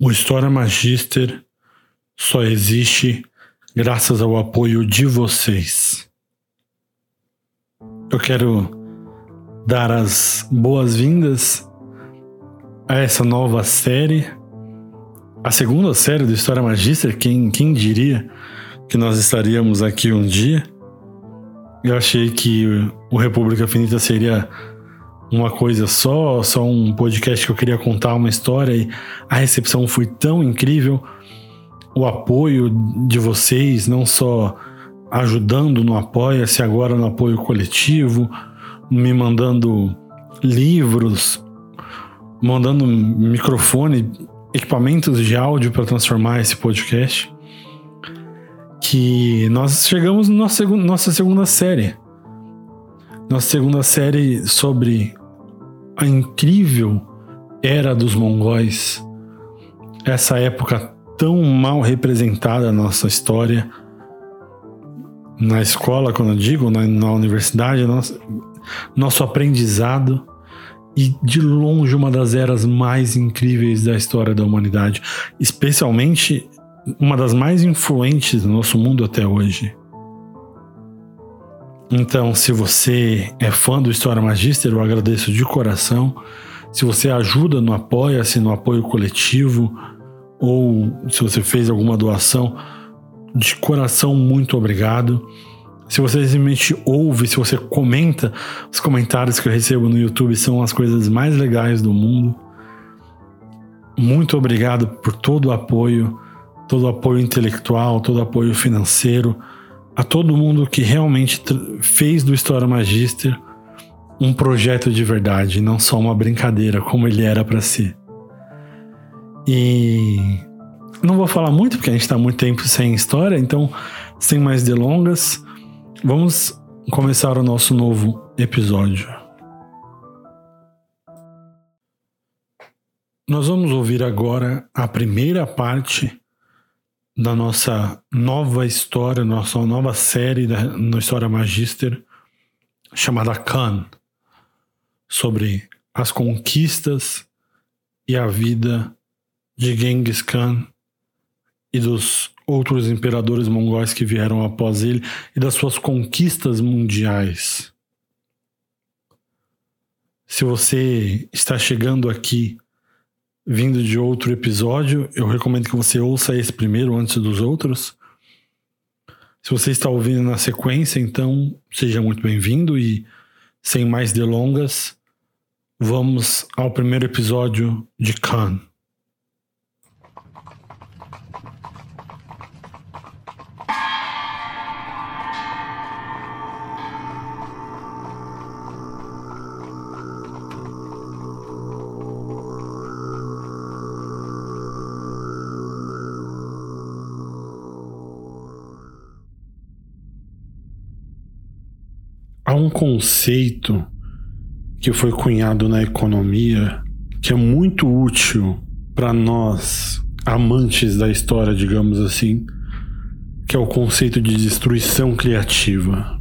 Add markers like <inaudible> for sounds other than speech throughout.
O História Magister só existe graças ao apoio de vocês. Eu quero dar as boas-vindas a essa nova série, a segunda série do História Magister. Quem, quem diria que nós estaríamos aqui um dia? Eu achei que o República Finita seria uma coisa só, só um podcast que eu queria contar uma história e a recepção foi tão incrível. O apoio de vocês, não só ajudando no Apoia-se, agora no apoio coletivo, me mandando livros, mandando microfone, equipamentos de áudio para transformar esse podcast. Que nós chegamos na nossa, segunda série. Nossa segunda série sobre a incrível era dos mongóis, essa época tão mal representada na nossa história, na escola, quando eu digo, na, na universidade, nosso, nosso aprendizado e de longe uma das eras mais incríveis da história da humanidade, especialmente uma das mais influentes do nosso mundo até hoje. Então, se você é fã do História Magister, eu agradeço de coração. Se você ajuda no Apoia-se, no apoio coletivo, ou se você fez alguma doação, de coração, muito obrigado. Se você simplesmente ouve, se você comenta, os comentários que eu recebo no YouTube são as coisas mais legais do mundo. Muito obrigado por todo o apoio, todo o apoio intelectual, todo o apoio financeiro a todo mundo que realmente fez do História Magister um projeto de verdade, não só uma brincadeira como ele era para ser. E não vou falar muito porque a gente está muito tempo sem história, então sem mais delongas, vamos começar o nosso novo episódio. Nós vamos ouvir agora a primeira parte da nossa nova história, nossa nova série da, no História Magister, chamada Khan, sobre as conquistas e a vida de Genghis Khan e dos outros imperadores mongóis que vieram após ele e das suas conquistas mundiais. Se você está chegando aqui vindo de outro episódio, eu recomendo que você ouça esse primeiro antes dos outros. Se você está ouvindo na sequência, então seja muito bem-vindo e sem mais delongas, vamos ao primeiro episódio de Khan. Conceito que foi cunhado na economia que é muito útil para nós amantes da história, digamos assim, que é o conceito de destruição criativa.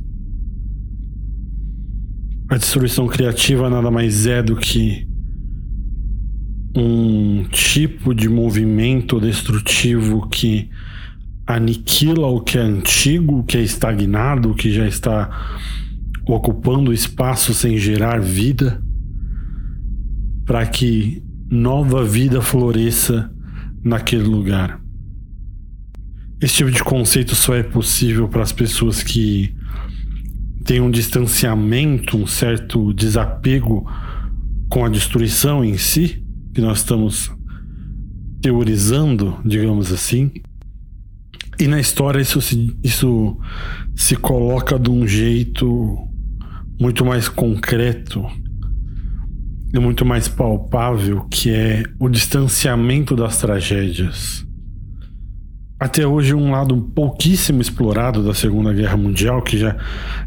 A destruição criativa nada mais é do que um tipo de movimento destrutivo que aniquila o que é antigo, o que é estagnado, o que já está ocupando espaço sem gerar vida, para que nova vida floresça naquele lugar. Esse tipo de conceito só é possível para as pessoas que têm um distanciamento, um certo desapego com a destruição em si, que nós estamos teorizando, digamos assim. E na história isso se, isso se coloca de um jeito muito mais concreto e muito mais palpável, que é o distanciamento das tragédias. Até hoje um lado pouquíssimo explorado da Segunda Guerra Mundial, que já,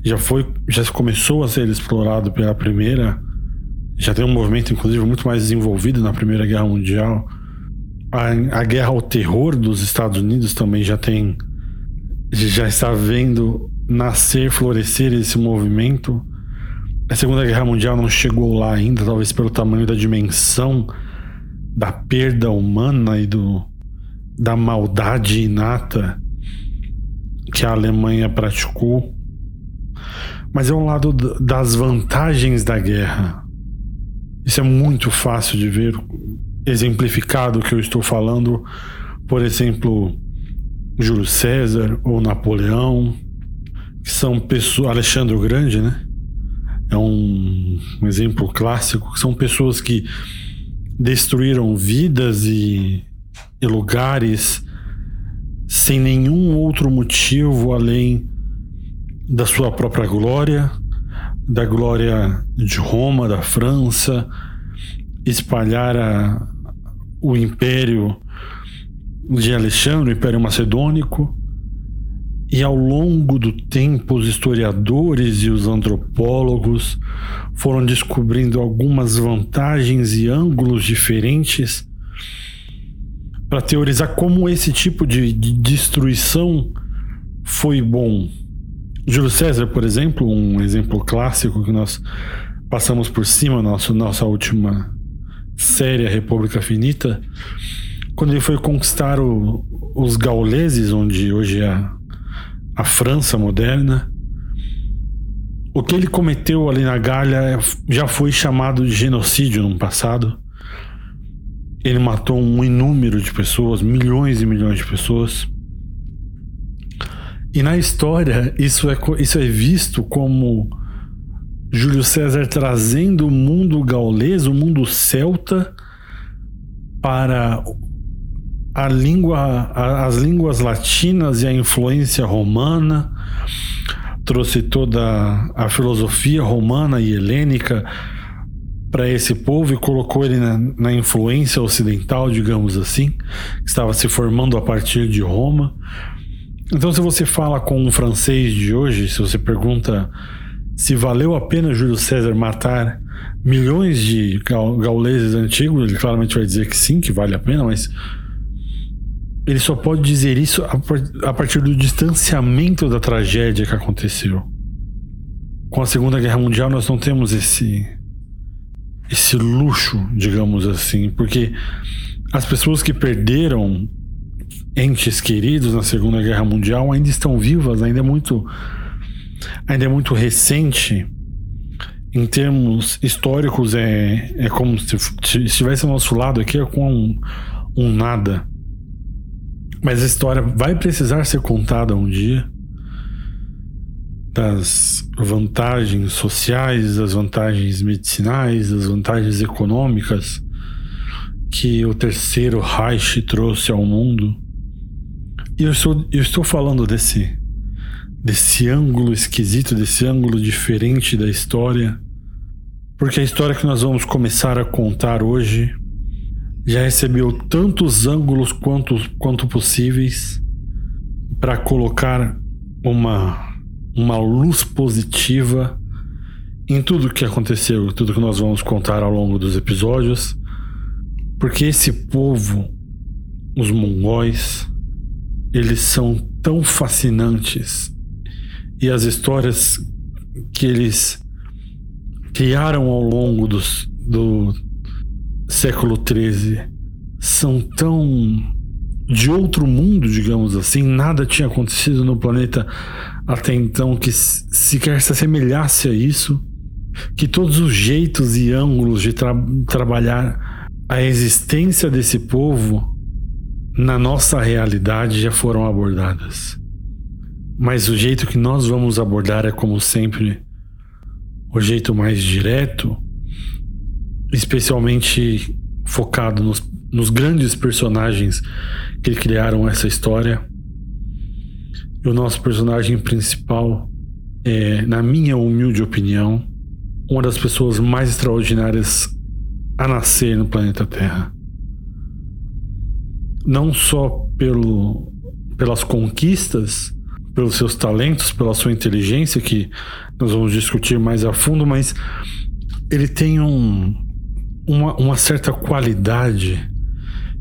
já foi, já começou a ser explorado pela Primeira, já tem um movimento inclusive muito mais desenvolvido na Primeira Guerra Mundial. A, a guerra ao terror dos Estados Unidos também já tem já está vendo nascer, florescer esse movimento a Segunda Guerra Mundial não chegou lá ainda, talvez pelo tamanho da dimensão da perda humana e do, da maldade inata que a Alemanha praticou, mas é um lado das vantagens da guerra. Isso é muito fácil de ver, exemplificado o que eu estou falando, por exemplo, Júlio César ou Napoleão, que são pessoas. Alexandre o Grande, né? É um, um exemplo clássico, que são pessoas que destruíram vidas e, e lugares sem nenhum outro motivo além da sua própria glória, da glória de Roma, da França, espalhar a, o império de Alexandre, o Império Macedônico, e ao longo do tempo os historiadores e os antropólogos foram descobrindo algumas vantagens e ângulos diferentes para teorizar como esse tipo de, de destruição foi bom. Júlio César, por exemplo, um exemplo clássico que nós passamos por cima na nossa, última série, a República Finita, quando ele foi conquistar o, os gauleses, onde hoje é a França moderna, o que ele cometeu ali na Galha já foi chamado de genocídio no passado. Ele matou um inúmero de pessoas, milhões e milhões de pessoas. E na história, isso é, isso é visto como Júlio César trazendo o mundo gaulês, o mundo celta, para a língua, as línguas latinas e a influência romana, trouxe toda a filosofia romana e helênica para esse povo e colocou ele na, na, influência ocidental, digamos assim, que estava se formando a partir de Roma. Então, se você fala com um francês de hoje, se você pergunta se valeu a pena Júlio César matar milhões de gauleses antigos, ele claramente vai dizer que sim, que vale a pena, mas ele só pode dizer isso a partir do distanciamento da tragédia que aconteceu. Com a Segunda Guerra Mundial, nós não temos esse esse luxo, digamos assim, porque as pessoas que perderam entes queridos na Segunda Guerra Mundial ainda estão vivas, ainda é muito ainda é muito recente. Em termos históricos, é, é como se, se estivesse ao nosso lado aqui, é com um, um nada. Mas a história vai precisar ser contada um dia das vantagens sociais, das vantagens medicinais, das vantagens econômicas que o terceiro Reich trouxe ao mundo. E eu estou, eu estou falando desse, desse ângulo esquisito, desse ângulo diferente da história, porque a história que nós vamos começar a contar hoje já recebeu tantos ângulos quanto, quanto possíveis para colocar uma, uma luz positiva em tudo que aconteceu, tudo que nós vamos contar ao longo dos episódios, porque esse povo, os mongóis, eles são tão fascinantes. E as histórias que eles criaram ao longo dos, do, século XIII são tão de outro mundo, digamos assim, nada tinha acontecido no planeta até então que sequer se assemelhasse a isso, que todos os jeitos e ângulos de tra trabalhar a existência desse povo na nossa realidade já foram abordadas. Mas o jeito que nós vamos abordar é, como sempre, o jeito mais direto especialmente focado nos, nos grandes personagens que criaram essa história. E o nosso personagem principal é, na minha humilde opinião, uma das pessoas mais extraordinárias a nascer no planeta Terra. Não só pelo, pelas conquistas, pelos seus talentos, pela sua inteligência, que nós vamos discutir mais a fundo, mas ele tem um, uma, uma certa qualidade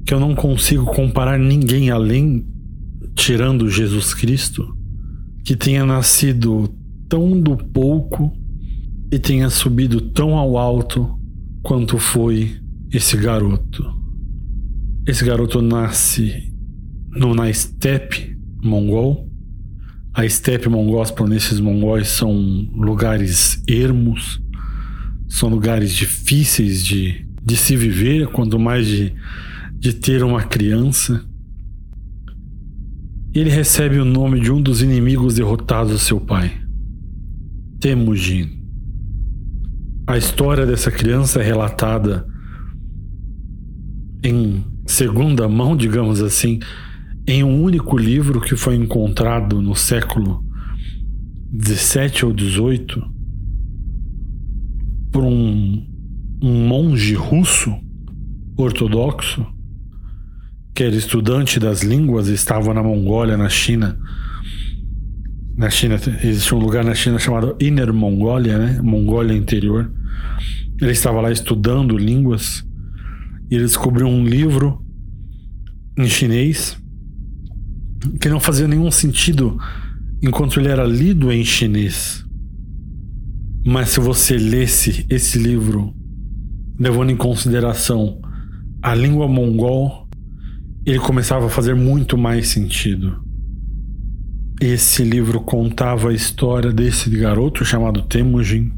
que eu não consigo comparar ninguém além, tirando Jesus Cristo, que tenha nascido tão do pouco e tenha subido tão ao alto quanto foi esse garoto. Esse garoto nasce no, na estepe mongol. A estepe mongol, as planícies mongóis são lugares ermos, são lugares difíceis de, de se viver, quanto mais de, de ter uma criança. Ele recebe o nome de um dos inimigos derrotados do seu pai, Temujin. A história dessa criança é relatada em segunda mão, digamos assim, em um único livro que foi encontrado no século 17 ou 18 por um, um monge russo ortodoxo que era estudante das línguas estava na Mongólia, na China. Na China existe um lugar na China chamado Inner Mongólia, né? Mongólia interior. Ele estava lá estudando línguas e ele descobriu um livro em chinês que não fazia nenhum sentido enquanto ele era lido em chinês. Mas se você lesse esse livro levando em consideração a língua mongol, ele começava a fazer muito mais sentido. Esse livro contava a história desse garoto chamado Temujin,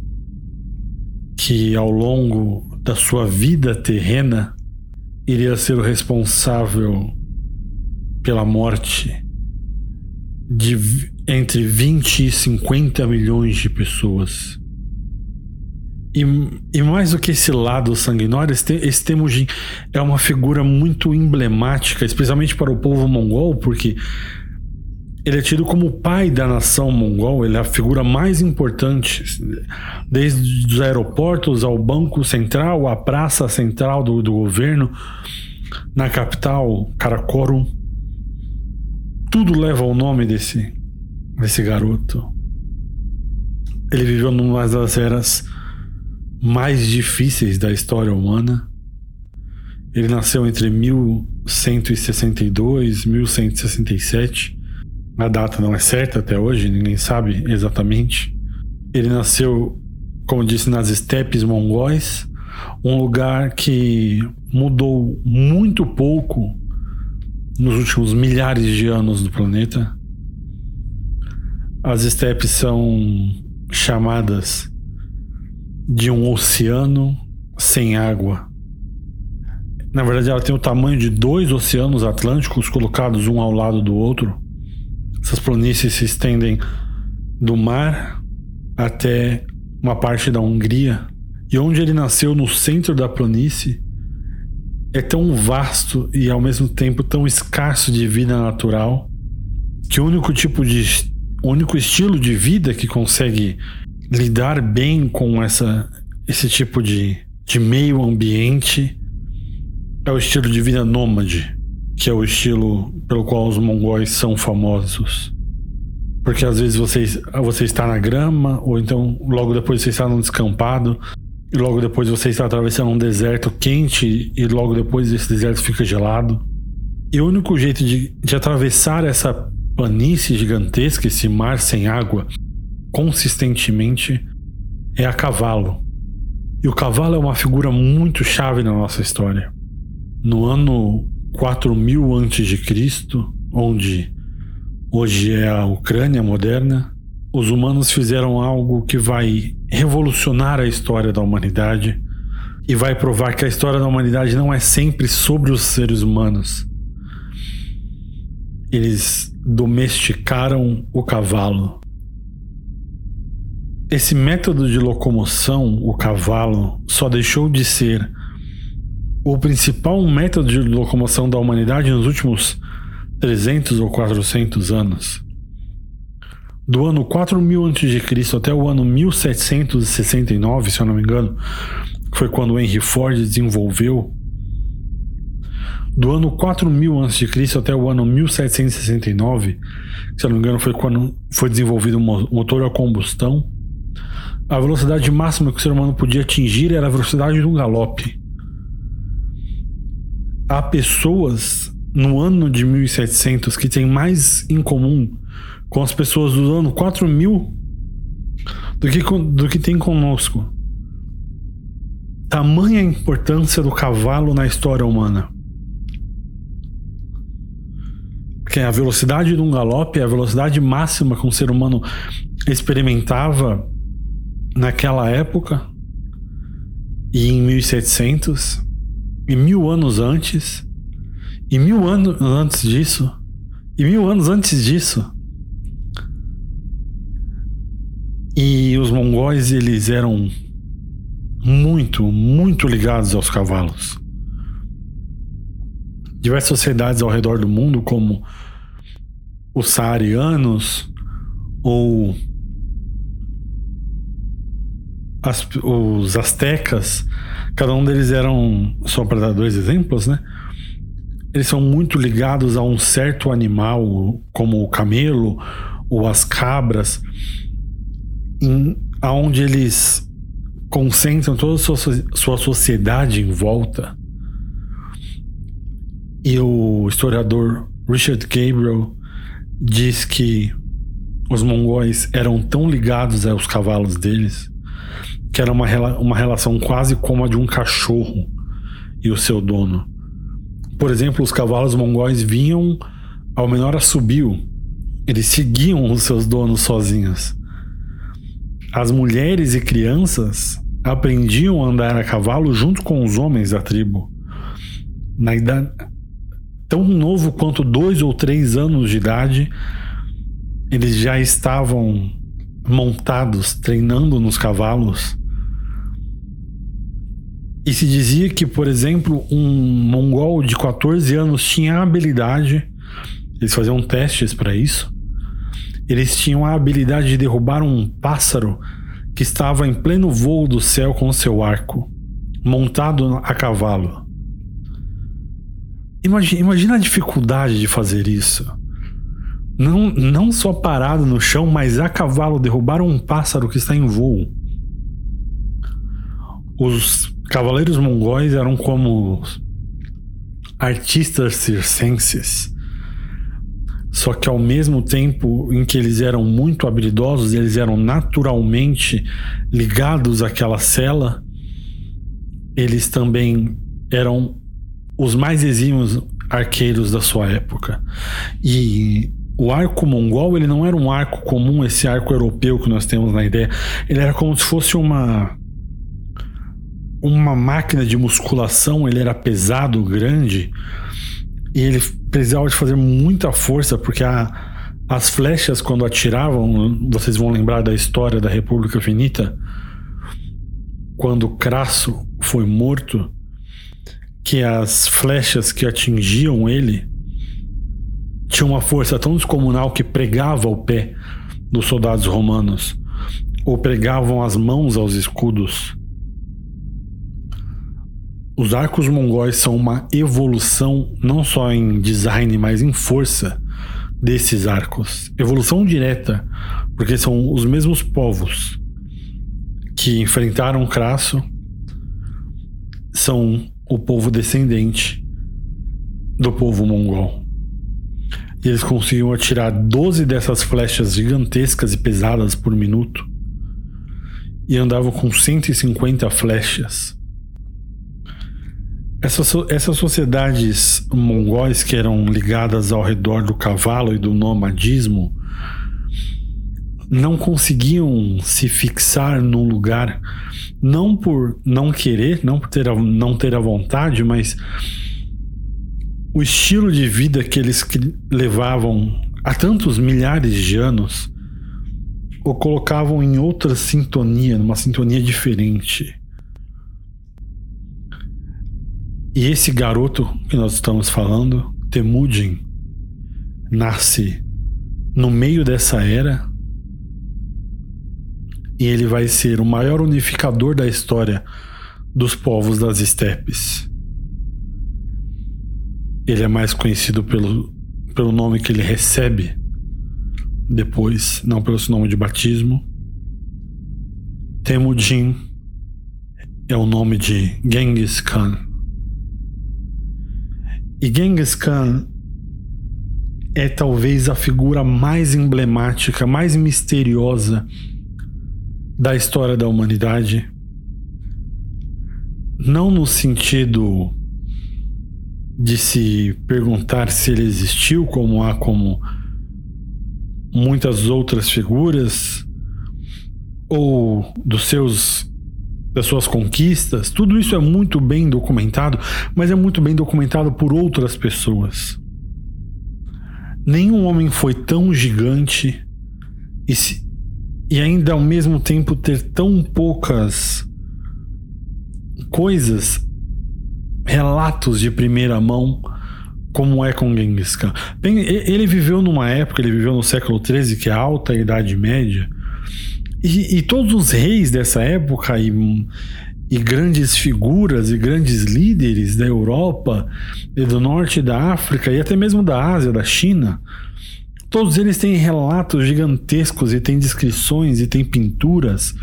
que ao longo da sua vida terrena iria ser o responsável pela morte de entre 20 e 50 milhões de pessoas. E, e mais do que esse lado sanguinário, esse, esse Temujin é uma figura muito emblemática, especialmente para o povo mongol, porque ele é tido como o pai da nação mongol, ele é a figura mais importante, desde os aeroportos ao banco central, à praça central do, do governo, na capital, Karakorum. Tudo leva o nome desse, desse garoto. Ele viveu numa das eras mais difíceis da história humana. Ele nasceu entre 1162 e 1167 a data não é certa até hoje, ninguém sabe exatamente. Ele nasceu, como disse, nas estepes mongóis, um lugar que mudou muito pouco nos últimos milhares de anos do planeta. As estepes são chamadas de um oceano sem água. Na verdade, ela tem o tamanho de dois oceanos atlânticos colocados um ao lado do outro. Essas planícies se estendem do mar até uma parte da Hungria. E onde ele nasceu, no centro da planície, é tão vasto e ao mesmo tempo tão escasso de vida natural que o único tipo de o único estilo de vida que consegue lidar bem com essa esse tipo de, de meio ambiente é o estilo de vida nômade que é o estilo pelo qual os mongóis são famosos. Porque às vezes você, você está na grama, ou então logo depois você está num descampado, e logo depois você está atravessando um deserto quente, e logo depois esse deserto fica gelado. E o único jeito de, de atravessar essa planície gigantesca, esse mar sem água, consistentemente, é a cavalo. E o cavalo é uma figura muito chave na nossa história. No ano 4000 a.C., onde hoje é a Ucrânia moderna, os humanos fizeram algo que vai revolucionar a história da humanidade e vai provar que a história da humanidade não é sempre sobre os seres humanos. Eles domesticaram o cavalo. Esse método de locomoção, o cavalo, só deixou de ser o principal método de locomoção da humanidade nos últimos 300 ou 400 anos. Do ano 4000 a.C. até o ano 1769, se eu não me engano, foi quando Henry Ford desenvolveu. Do ano 4000 a.C. até o ano 1769, se eu não me engano, foi quando foi desenvolvido um motor a combustão. A velocidade máxima que o ser humano podia atingir era a velocidade de um galope há pessoas no ano de 1700 que têm mais em comum com as pessoas do ano 4000 do que, do que tem conosco. Tamanha importância do cavalo na história humana. que a velocidade de um galope é a velocidade máxima que um ser humano experimentava naquela época e em 1700 e mil anos antes e mil anos antes disso e mil anos antes disso. E os mongóis eles eram muito muito ligados aos cavalos. Diversas sociedades ao redor do mundo como os saarianos ou as, os astecas, cada um deles eram, só para dar dois exemplos, né? Eles são muito ligados a um certo animal, como o camelo ou as cabras, aonde eles concentram toda a sua, sua sociedade em volta. E o historiador Richard Gabriel diz que os mongóis eram tão ligados aos cavalos deles que era uma, uma relação quase como a de um cachorro e o seu dono. Por exemplo, os cavalos mongóis vinham ao menor assobio, eles seguiam os seus donos sozinhos. As mulheres e crianças aprendiam a andar a cavalo junto com os homens da tribo. Na idade tão novo quanto dois ou três anos de idade, eles já estavam montados, treinando nos cavalos. E se dizia que, por exemplo, um mongol de 14 anos tinha a habilidade, eles faziam testes para isso, eles tinham a habilidade de derrubar um pássaro que estava em pleno voo do céu com seu arco, montado a cavalo. Imagina, imagina a dificuldade de fazer isso. Não, não só parado no chão, mas a cavalo derrubar um pássaro que está em voo. Os cavaleiros mongóis eram como artistas circenses. Só que ao mesmo tempo em que eles eram muito habilidosos, eles eram naturalmente ligados àquela cela, eles também eram os mais exímios arqueiros da sua época. E o arco mongol ele não era um arco comum, esse arco europeu que nós temos na ideia. Ele era como se fosse uma uma máquina de musculação. Ele era pesado, grande e ele precisava de fazer muita força porque a, as flechas quando atiravam, vocês vão lembrar da história da República Finita, quando Crasso foi morto, que as flechas que atingiam ele tinha uma força tão descomunal que pregava o pé dos soldados romanos ou pregavam as mãos aos escudos. Os arcos mongóis são uma evolução não só em design, mas em força desses arcos. Evolução direta, porque são os mesmos povos que enfrentaram Crasso, são o povo descendente do povo mongol. E eles conseguiam atirar 12 dessas flechas gigantescas e pesadas por minuto. E andavam com 150 flechas. Essas, essas sociedades mongóis que eram ligadas ao redor do cavalo e do nomadismo não conseguiam se fixar num lugar, não por não querer, não por ter a, não ter a vontade, mas o estilo de vida que eles levavam há tantos milhares de anos o colocavam em outra sintonia, numa sintonia diferente. E esse garoto que nós estamos falando, Temujin, nasce no meio dessa era e ele vai ser o maior unificador da história dos povos das estepes. Ele é mais conhecido pelo, pelo nome que ele recebe depois, não pelo seu nome de batismo. Temujin é o nome de Genghis Khan. E Genghis Khan é talvez a figura mais emblemática, mais misteriosa da história da humanidade. Não no sentido de se perguntar se ele existiu, como há como muitas outras figuras, ou dos seus das suas conquistas, tudo isso é muito bem documentado, mas é muito bem documentado por outras pessoas. Nenhum homem foi tão gigante e, se, e ainda ao mesmo tempo ter tão poucas coisas, relatos de primeira mão, como é com Genghis Khan. Ele viveu numa época, ele viveu no século XIII, que é a alta Idade Média, e, e todos os reis dessa época e, e grandes figuras e grandes líderes da Europa e do norte da África e até mesmo da Ásia, da China, todos eles têm relatos gigantescos e têm descrições e têm pinturas.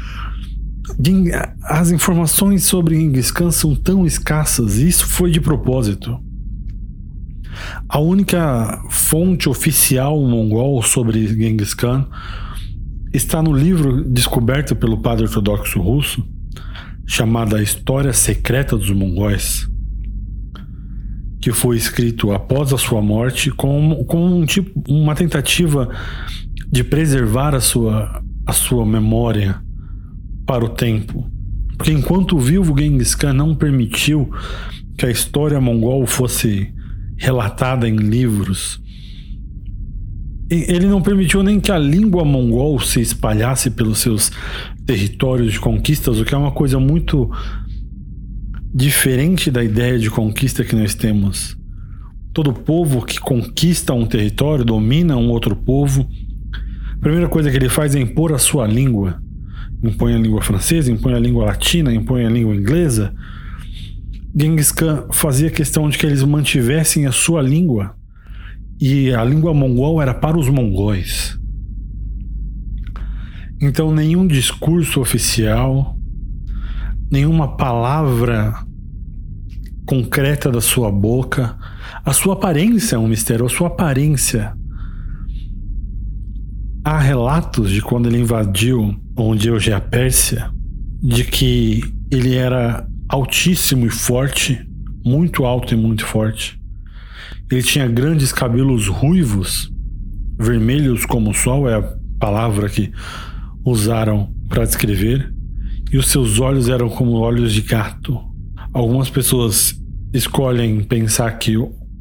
As informações sobre Genghis Khan são tão escassas, e isso foi de propósito. A única fonte oficial mongol sobre Genghis Khan está no livro descoberto pelo padre ortodoxo russo, chamado A História Secreta dos Mongóis, que foi escrito após a sua morte com, com um tipo, uma tentativa de preservar a sua, a sua memória para o tempo. Porque enquanto vivo Genghis Khan não permitiu que a história mongol fosse relatada em livros ele não permitiu nem que a língua mongol se espalhasse pelos seus territórios de conquistas, o que é uma coisa muito diferente da ideia de conquista que nós temos. Todo povo que conquista um território, domina um outro povo, a primeira coisa que ele faz é impor a sua língua. Impõe a língua francesa, impõe a língua latina, impõe a língua inglesa. Genghis Khan fazia questão de que eles mantivessem a sua língua e a língua mongol era para os mongóis. Então, nenhum discurso oficial, nenhuma palavra concreta da sua boca, a sua aparência é um mistério, a sua aparência. Há relatos de quando ele invadiu onde hoje é a Pérsia, de que ele era altíssimo e forte, muito alto e muito forte. Ele tinha grandes cabelos ruivos, vermelhos como o sol, é a palavra que usaram para descrever, e os seus olhos eram como olhos de gato. Algumas pessoas escolhem pensar que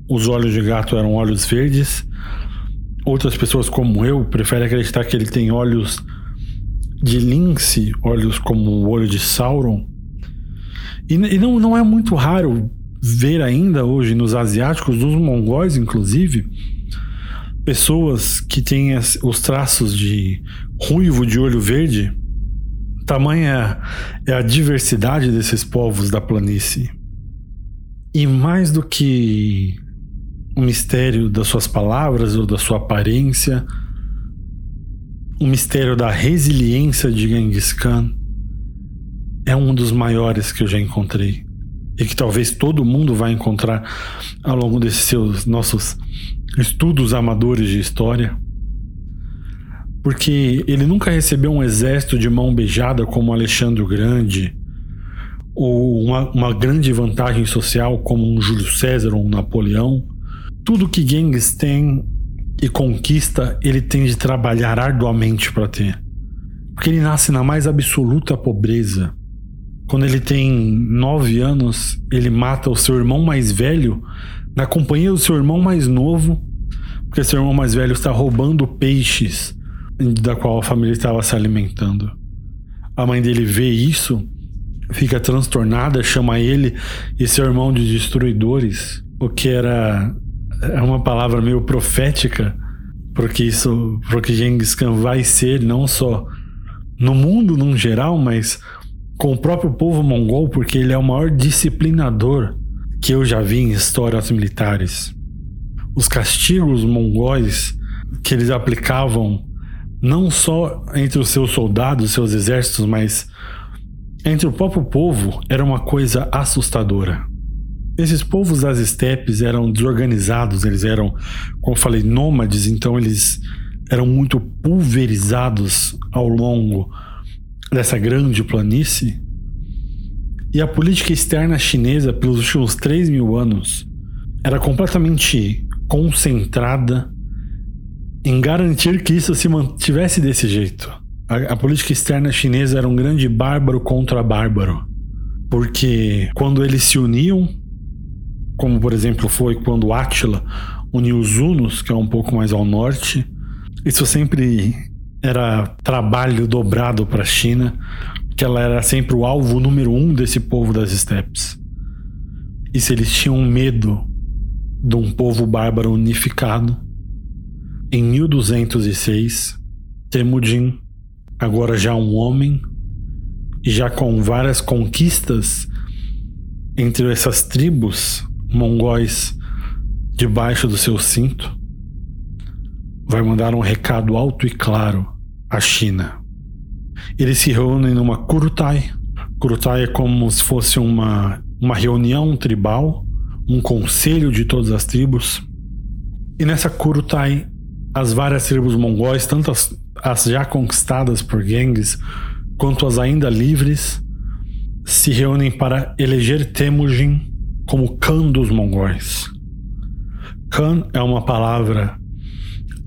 os olhos de gato eram olhos verdes, outras pessoas, como eu, preferem acreditar que ele tem olhos de lince, olhos como o olho de Sauron. E, e não, não é muito raro ver ainda hoje nos asiáticos, nos mongóis inclusive, pessoas que têm os traços de ruivo de olho verde. Tamanha é a diversidade desses povos da planície. E mais do que o mistério das suas palavras ou da sua aparência, o mistério da resiliência de Genghis Khan é um dos maiores que eu já encontrei e que talvez todo mundo vai encontrar ao longo desses seus nossos estudos amadores de história. Porque ele nunca recebeu um exército de mão beijada como Alexandre o Grande, ou uma, uma grande vantagem social como um Júlio César ou um Napoleão. Tudo que Genghis tem e conquista, ele tem de trabalhar arduamente para ter. Porque ele nasce na mais absoluta pobreza quando ele tem nove anos, ele mata o seu irmão mais velho na companhia do seu irmão mais novo, porque seu irmão mais velho está roubando peixes da qual a família estava se alimentando. A mãe dele vê isso, fica transtornada, chama ele e seu irmão de destruidores, o que era é uma palavra meio profética porque isso, porque Genghis Khan vai ser não só no mundo num geral, mas com o próprio povo mongol, porque ele é o maior disciplinador que eu já vi em histórias militares. Os castigos mongóis que eles aplicavam não só entre os seus soldados, seus exércitos, mas entre o próprio povo era uma coisa assustadora. Esses povos das estepes eram desorganizados, eles eram, como eu falei, nômades, então eles eram muito pulverizados ao longo dessa grande planície. E a política externa chinesa, pelos últimos 3 mil anos, era completamente concentrada em garantir que isso se mantivesse desse jeito. A, a, política externa chinesa era um grande bárbaro contra bárbaro. Porque quando eles se uniam, como por exemplo foi quando Átila uniu os Hunos, que é um pouco mais ao norte, isso sempre era trabalho dobrado para a China, que ela era sempre o alvo número um desse povo das estepes. E se eles tinham medo de um povo bárbaro unificado, em 1206, Temujin, agora já um homem, e já com várias conquistas entre essas tribos mongóis debaixo do seu cinto, vai mandar um recado alto e claro à China. Eles se reúnem numa Kurutai. Kurutai é como se fosse uma, uma reunião tribal, um conselho de todas as tribos. E nessa Kurutai, as várias tribos mongóis, tanto as, as já conquistadas por Genghis, quanto as ainda livres, se reúnem para eleger Temujin como Khan dos mongóis. Khan é uma palavra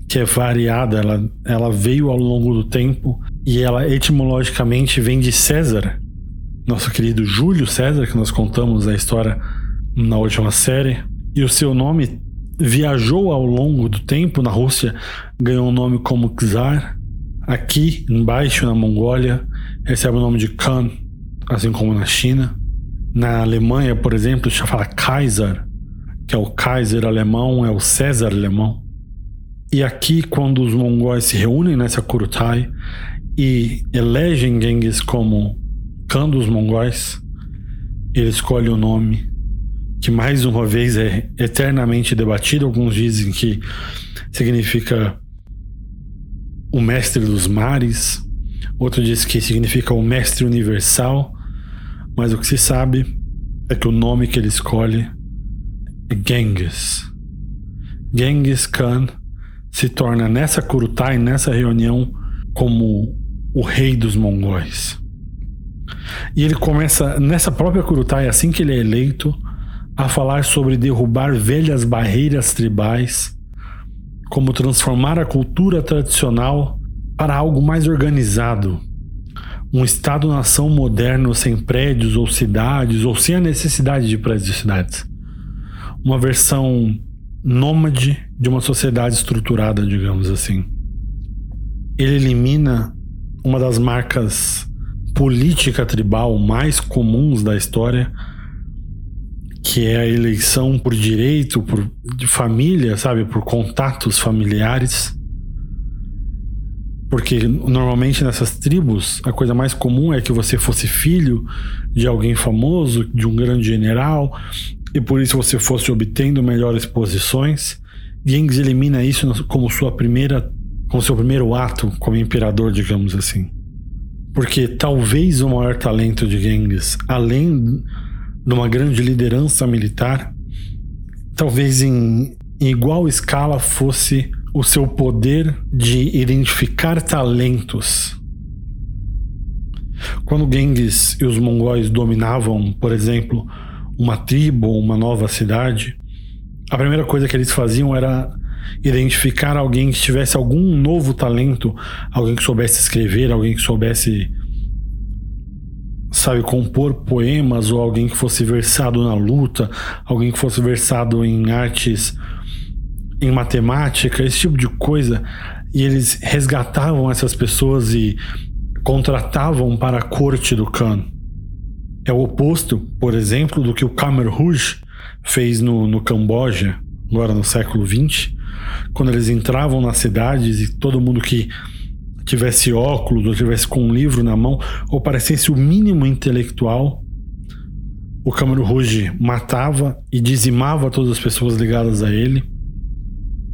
que é variada, ela, ela veio ao longo do tempo e ela etimologicamente vem de César, nosso querido Júlio César, que nós contamos a história na última série. E o seu nome viajou ao longo do tempo na Rússia, ganhou o nome como Czar. Aqui, embaixo, na Mongólia, recebe o nome de Khan, assim como na China. Na Alemanha, por exemplo, se fala Kaiser, que é o Kaiser alemão, é o César alemão. E aqui, quando os mongóis se reúnem nessa Kurutai e elegem Genghis como Khan dos mongóis, ele escolhe o nome que mais uma vez é eternamente debatido. Alguns dizem que significa o mestre dos mares, outro diz que significa o mestre universal, mas o que se sabe é que o nome que ele escolhe é Genghis. Genghis Khan se torna nessa Kurutai, nessa reunião, como o rei dos mongóis. E ele começa, nessa própria Kurutai, assim que ele é eleito, a falar sobre derrubar velhas barreiras tribais, como transformar a cultura tradicional para algo mais organizado. Um Estado-nação moderno sem prédios ou cidades, ou sem a necessidade de prédios e cidades. Uma versão nômade de uma sociedade estruturada, digamos assim. Ele elimina uma das marcas política tribal mais comuns da história, que é a eleição por direito, por de família, sabe, por contatos familiares. Porque normalmente nessas tribos a coisa mais comum é que você fosse filho de alguém famoso, de um grande general, e por isso você fosse obtendo melhores posições. Genghis elimina isso como sua primeira, como seu primeiro ato como imperador, digamos assim. Porque talvez o maior talento de Genghis, além de uma grande liderança militar, talvez em, em igual escala fosse o seu poder de identificar talentos. Quando Genghis e os mongóis dominavam, por exemplo, uma tribo ou uma nova cidade, a primeira coisa que eles faziam era identificar alguém que tivesse algum novo talento, alguém que soubesse escrever, alguém que soubesse sabe compor poemas ou alguém que fosse versado na luta, alguém que fosse versado em artes em matemática, esse tipo de coisa, e eles resgatavam essas pessoas e contratavam para a corte do Khan. É o oposto, por exemplo, do que o Khmer Rouge fez no, no Camboja, agora no século XX, quando eles entravam nas cidades e todo mundo que tivesse óculos ou tivesse com um livro na mão ou parecesse o mínimo intelectual, o Khmer Rouge matava e dizimava todas as pessoas ligadas a ele,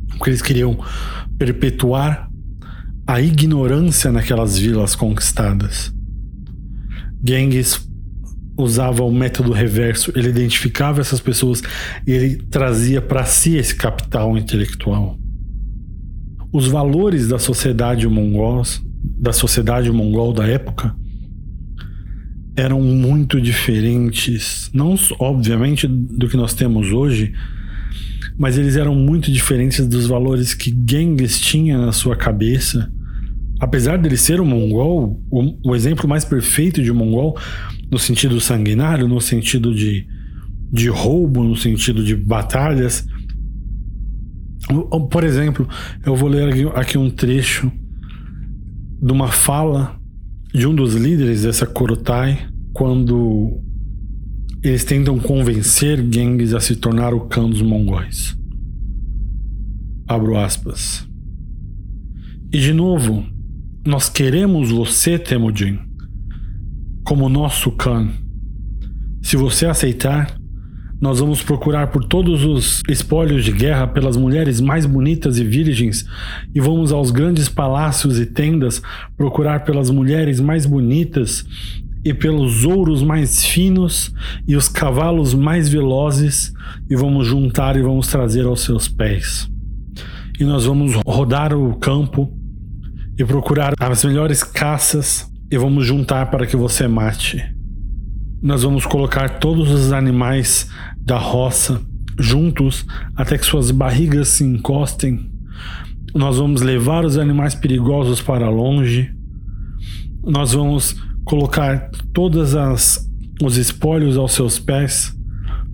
porque eles queriam perpetuar a ignorância naquelas vilas conquistadas. Genghis usava o método reverso, ele identificava essas pessoas e ele trazia para si esse capital intelectual. Os valores da sociedade mongol, da sociedade mongol da época, eram muito diferentes, não obviamente do que nós temos hoje, mas eles eram muito diferentes dos valores que Genghis tinha na sua cabeça. Apesar dele ser um mongol, o, o exemplo mais perfeito de mongol, no sentido sanguinário, no sentido de, de roubo, no sentido de batalhas. Por exemplo, eu vou ler aqui um trecho de uma fala de um dos líderes dessa Korotai, quando eles tentam convencer Genghis a se tornar o cão dos mongóis. Abro aspas. E de novo, nós queremos você, Temujin, como nosso Khan. Se você aceitar, nós vamos procurar por todos os espólios de guerra pelas mulheres mais bonitas e virgens, e vamos aos grandes palácios e tendas procurar pelas mulheres mais bonitas e pelos ouros mais finos e os cavalos mais velozes, e vamos juntar e vamos trazer aos seus pés. E nós vamos rodar o campo e procurar as melhores caças e vamos juntar para que você mate. Nós vamos colocar todos os animais da roça juntos até que suas barrigas se encostem. Nós vamos levar os animais perigosos para longe. Nós vamos colocar todas as os espólios aos seus pés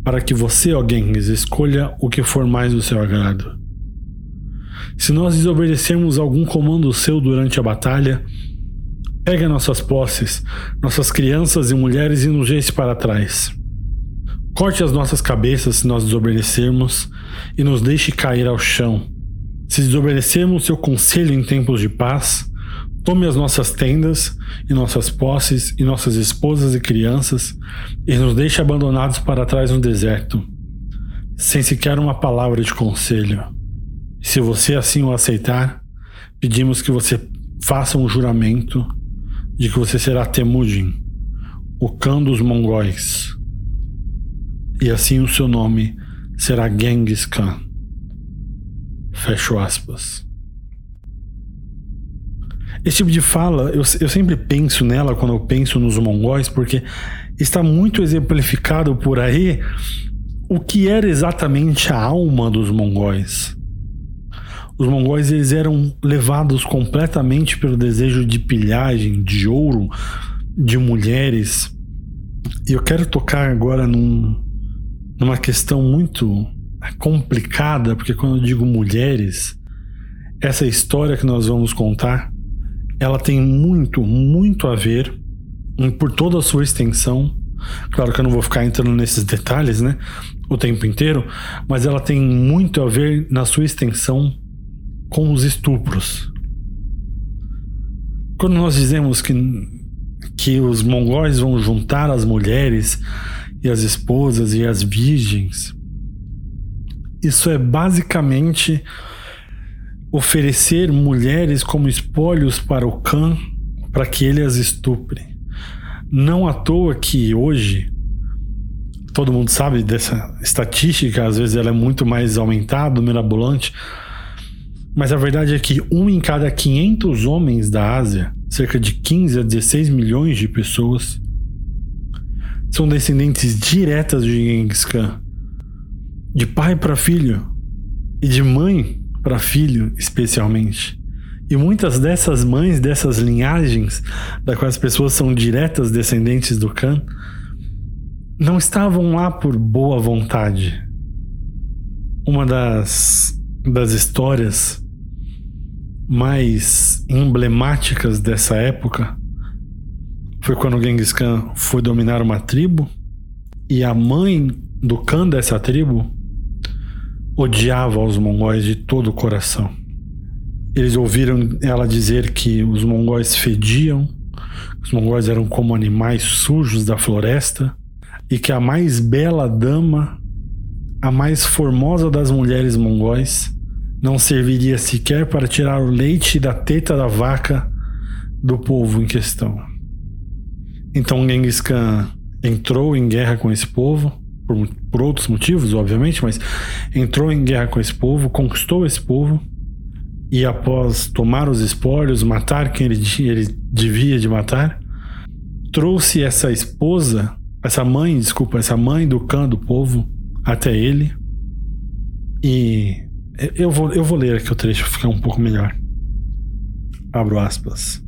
para que você, ó escolha o que for mais do seu agrado. Se nós desobedecermos algum comando seu durante a batalha, pega nossas posses, nossas crianças e mulheres e nos deixe para trás. Corte as nossas cabeças se nós desobedecermos e nos deixe cair ao chão. Se desobedecermos seu conselho em tempos de paz, tome as nossas tendas e nossas posses e nossas esposas e crianças e nos deixe abandonados para trás no deserto, sem sequer uma palavra de conselho. Se você assim o aceitar, pedimos que você faça um juramento de que você será Temujin, o cão dos mongóis e assim o seu nome será Genghis Khan. Fecho aspas. Esse tipo de fala, eu, eu sempre penso nela quando eu penso nos mongóis, porque está muito exemplificado por aí o que era exatamente a alma dos mongóis. Os mongóis eles eram levados completamente pelo desejo de pilhagem, de ouro, de mulheres. E eu quero tocar agora num, numa questão muito complicada, porque quando eu digo mulheres, essa história que nós vamos contar, ela tem muito, muito a ver, por toda a sua extensão. Claro que eu não vou ficar entrando nesses detalhes, né? O tempo inteiro, mas ela tem muito a ver na sua extensão com os estupros. Quando nós dizemos que, que os mongóis vão juntar as mulheres e as esposas e as virgens. Isso é basicamente oferecer mulheres como espólios para o Khan para que ele as estupre. Não à toa que hoje todo mundo sabe dessa estatística, às vezes ela é muito mais aumentada, mirabolante, mas a verdade é que um em cada 500 homens da Ásia, cerca de 15 a 16 milhões de pessoas, são descendentes diretas de Genghis Khan. De pai para filho e de mãe para filho, especialmente. E muitas dessas mães, dessas linhagens, da quais as pessoas são diretas descendentes do Khan, não estavam lá por boa vontade. Uma das, das histórias mais emblemáticas dessa época foi quando Genghis Khan foi dominar uma tribo e a mãe do Khan dessa tribo odiava os mongóis de todo o coração. Eles ouviram ela dizer que os mongóis fediam, os mongóis eram como animais sujos da floresta e que a mais bela dama, a mais formosa das mulheres mongóis, não serviria sequer para tirar o leite da teta da vaca do povo em questão. Então Genghis Khan entrou em guerra com esse povo, por, por, outros motivos, obviamente, mas entrou em guerra com esse povo, conquistou esse povo, e após tomar os espólios, matar quem ele, ele devia de matar, trouxe essa esposa, essa mãe, desculpa, essa mãe do Khan do povo até ele, E eu vou, eu vou ler aqui o trecho para ficar um pouco melhor. Abro aspas.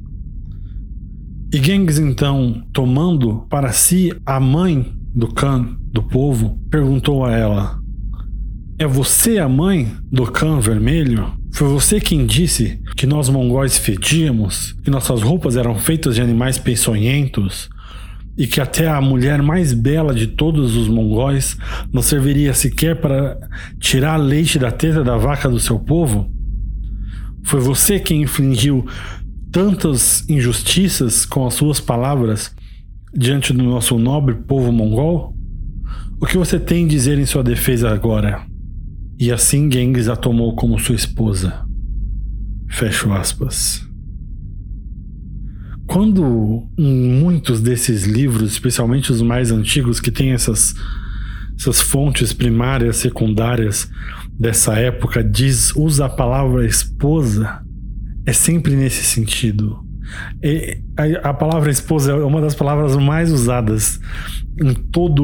E Genghis, então, tomando para si a mãe do Khan, do povo, perguntou a ela: É você a mãe do Khan vermelho? Foi você quem disse que nós mongóis fedíamos, que nossas roupas eram feitas de animais peçonhentos e que até a mulher mais bela de todos os mongóis não serviria sequer para tirar leite da teta da vaca do seu povo? Foi você quem infligiu tantas injustiças com as suas palavras diante do nosso nobre povo mongol? O que você tem a dizer em sua defesa agora? E assim Genghis a tomou como sua esposa. Fecho aspas. Quando muitos desses livros, especialmente os mais antigos, que têm essas, essas fontes primárias, secundárias dessa época, diz, usa a palavra esposa, é sempre nesse sentido. E a, a palavra esposa é uma das palavras mais usadas em toda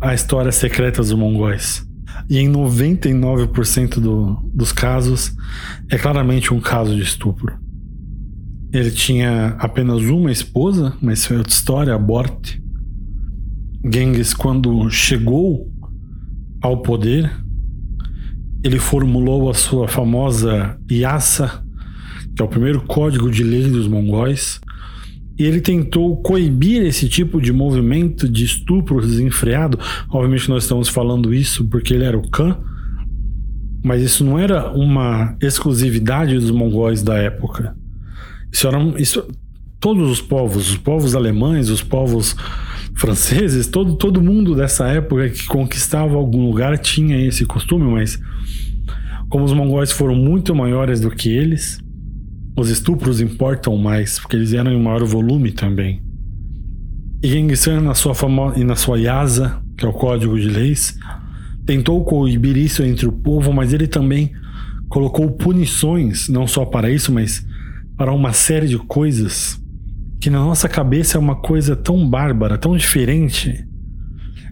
a história secreta dos mongóis. E em 99% do, dos casos, é claramente um caso de estupro. Ele tinha apenas uma esposa, mas foi outra história, a Borte. Genghis, quando chegou ao poder, ele formulou a sua famosa Yasa, que é o primeiro código de lei dos mongóis, e ele tentou coibir esse tipo de movimento de estupro desenfreado. Obviamente, nós estamos falando isso porque ele era o Khan, mas isso não era uma exclusividade dos mongóis da época. Isso era isso, todos os povos, os povos alemães, os povos franceses, todo, todo mundo dessa época que conquistava algum lugar tinha esse costume, mas como os mongóis foram muito maiores do que eles, os estupros importam mais, porque eles eram em maior volume também. E Genghis Khan, na sua famosa, e na sua Yasa, que é o código de leis, tentou coibir isso entre o povo, mas ele também colocou punições, não só para isso, mas para uma série de coisas que na nossa cabeça é uma coisa tão bárbara, tão diferente.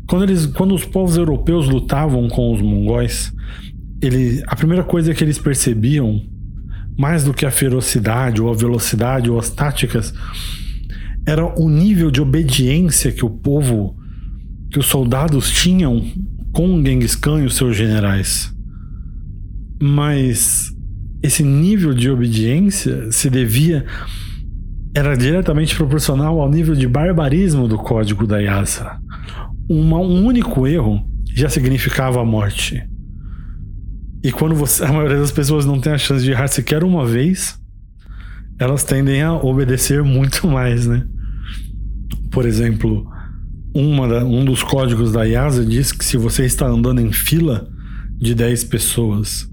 Quando, eles, quando os povos europeus lutavam com os mongóis, ele, a primeira coisa que eles percebiam, mais do que a ferocidade ou a velocidade ou as táticas, era o nível de obediência que o povo, que os soldados tinham com Genghis Khan e os seus generais. Mas esse nível de obediência se devia era diretamente proporcional ao nível de barbarismo do código da. Uma, um único erro já significava a morte. E quando você, a maioria das pessoas não tem a chance de errar sequer uma vez, elas tendem a obedecer muito <laughs> mais, né? Por exemplo, da, um dos códigos da IASA diz que se você está andando em fila de 10 pessoas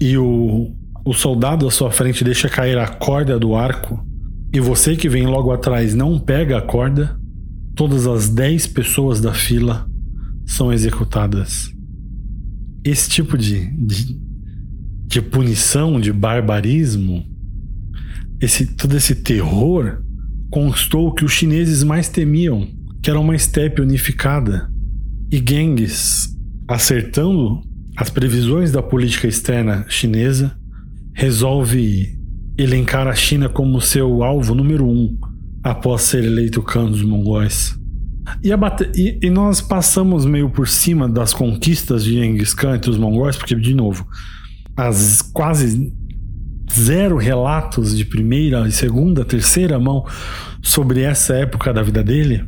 e o, o soldado à sua frente deixa cair a corda do arco e você que vem logo atrás não pega a corda, todas as 10 pessoas da fila são executadas. Esse tipo de, de, de punição, de barbarismo, esse, todo esse terror constou que os chineses mais temiam, que era uma estepe unificada. E Genghis, acertando as previsões da política externa chinesa, resolve elencar a China como seu alvo número um após ser eleito Khan dos mongóis. E, e, e, nós passamos meio por cima das conquistas de Genghis Khan entre os mongóis, porque, de novo, as quase zero relatos de primeira, segunda, terceira mão sobre essa época da vida dele.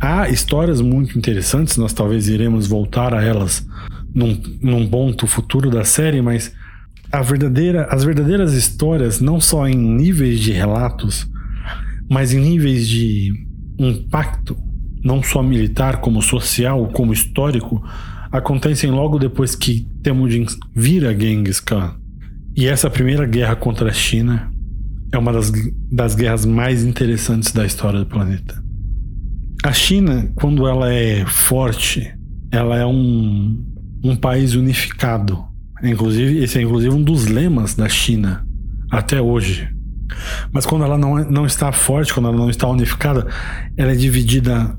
Há histórias muito interessantes, nós talvez iremos voltar a elas num, num ponto futuro da série, mas verdadeira, as verdadeiras histórias, não só em níveis de relatos, mas em níveis de impacto, não só militar, como social, como histórico, acontecem logo depois que Temujin vira Genghis Khan. E essa primeira guerra contra a China é uma das, das guerras mais interessantes da história do planeta. A China, quando ela é forte, ela é um, um país unificado. Inclusive, esse é inclusive um dos lemas da China até hoje. Mas quando ela não, é, não está forte, quando ela não está unificada, ela é dividida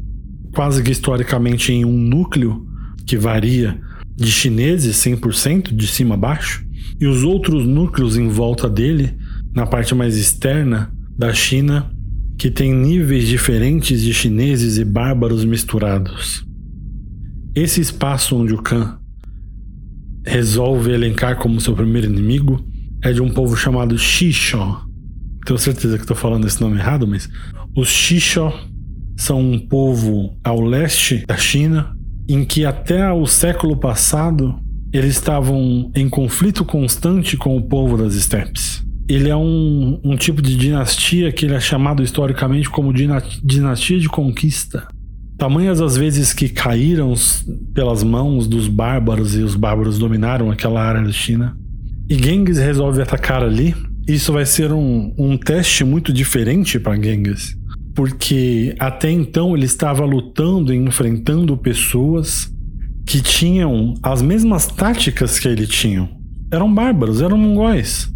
quase que historicamente em um núcleo que varia de chineses 100%, de cima a baixo, e os outros núcleos em volta dele, na parte mais externa da China, que tem níveis diferentes de chineses e bárbaros misturados. Esse espaço onde o Khan resolve elencar como seu primeiro inimigo é de um povo chamado Xixó. Tenho certeza que estou falando esse nome errado, mas os Xixó são um povo ao leste da China, em que até o século passado eles estavam em conflito constante com o povo das estepes. Ele é um, um tipo de dinastia que ele é chamado historicamente como dinastia de conquista. Tamanhas as vezes que caíram pelas mãos dos bárbaros e os bárbaros dominaram aquela área da China. E Genghis resolve atacar ali. Isso vai ser um, um teste muito diferente para Genghis, porque até então ele estava lutando e enfrentando pessoas que tinham as mesmas táticas que ele tinha. Eram bárbaros, eram mongóis.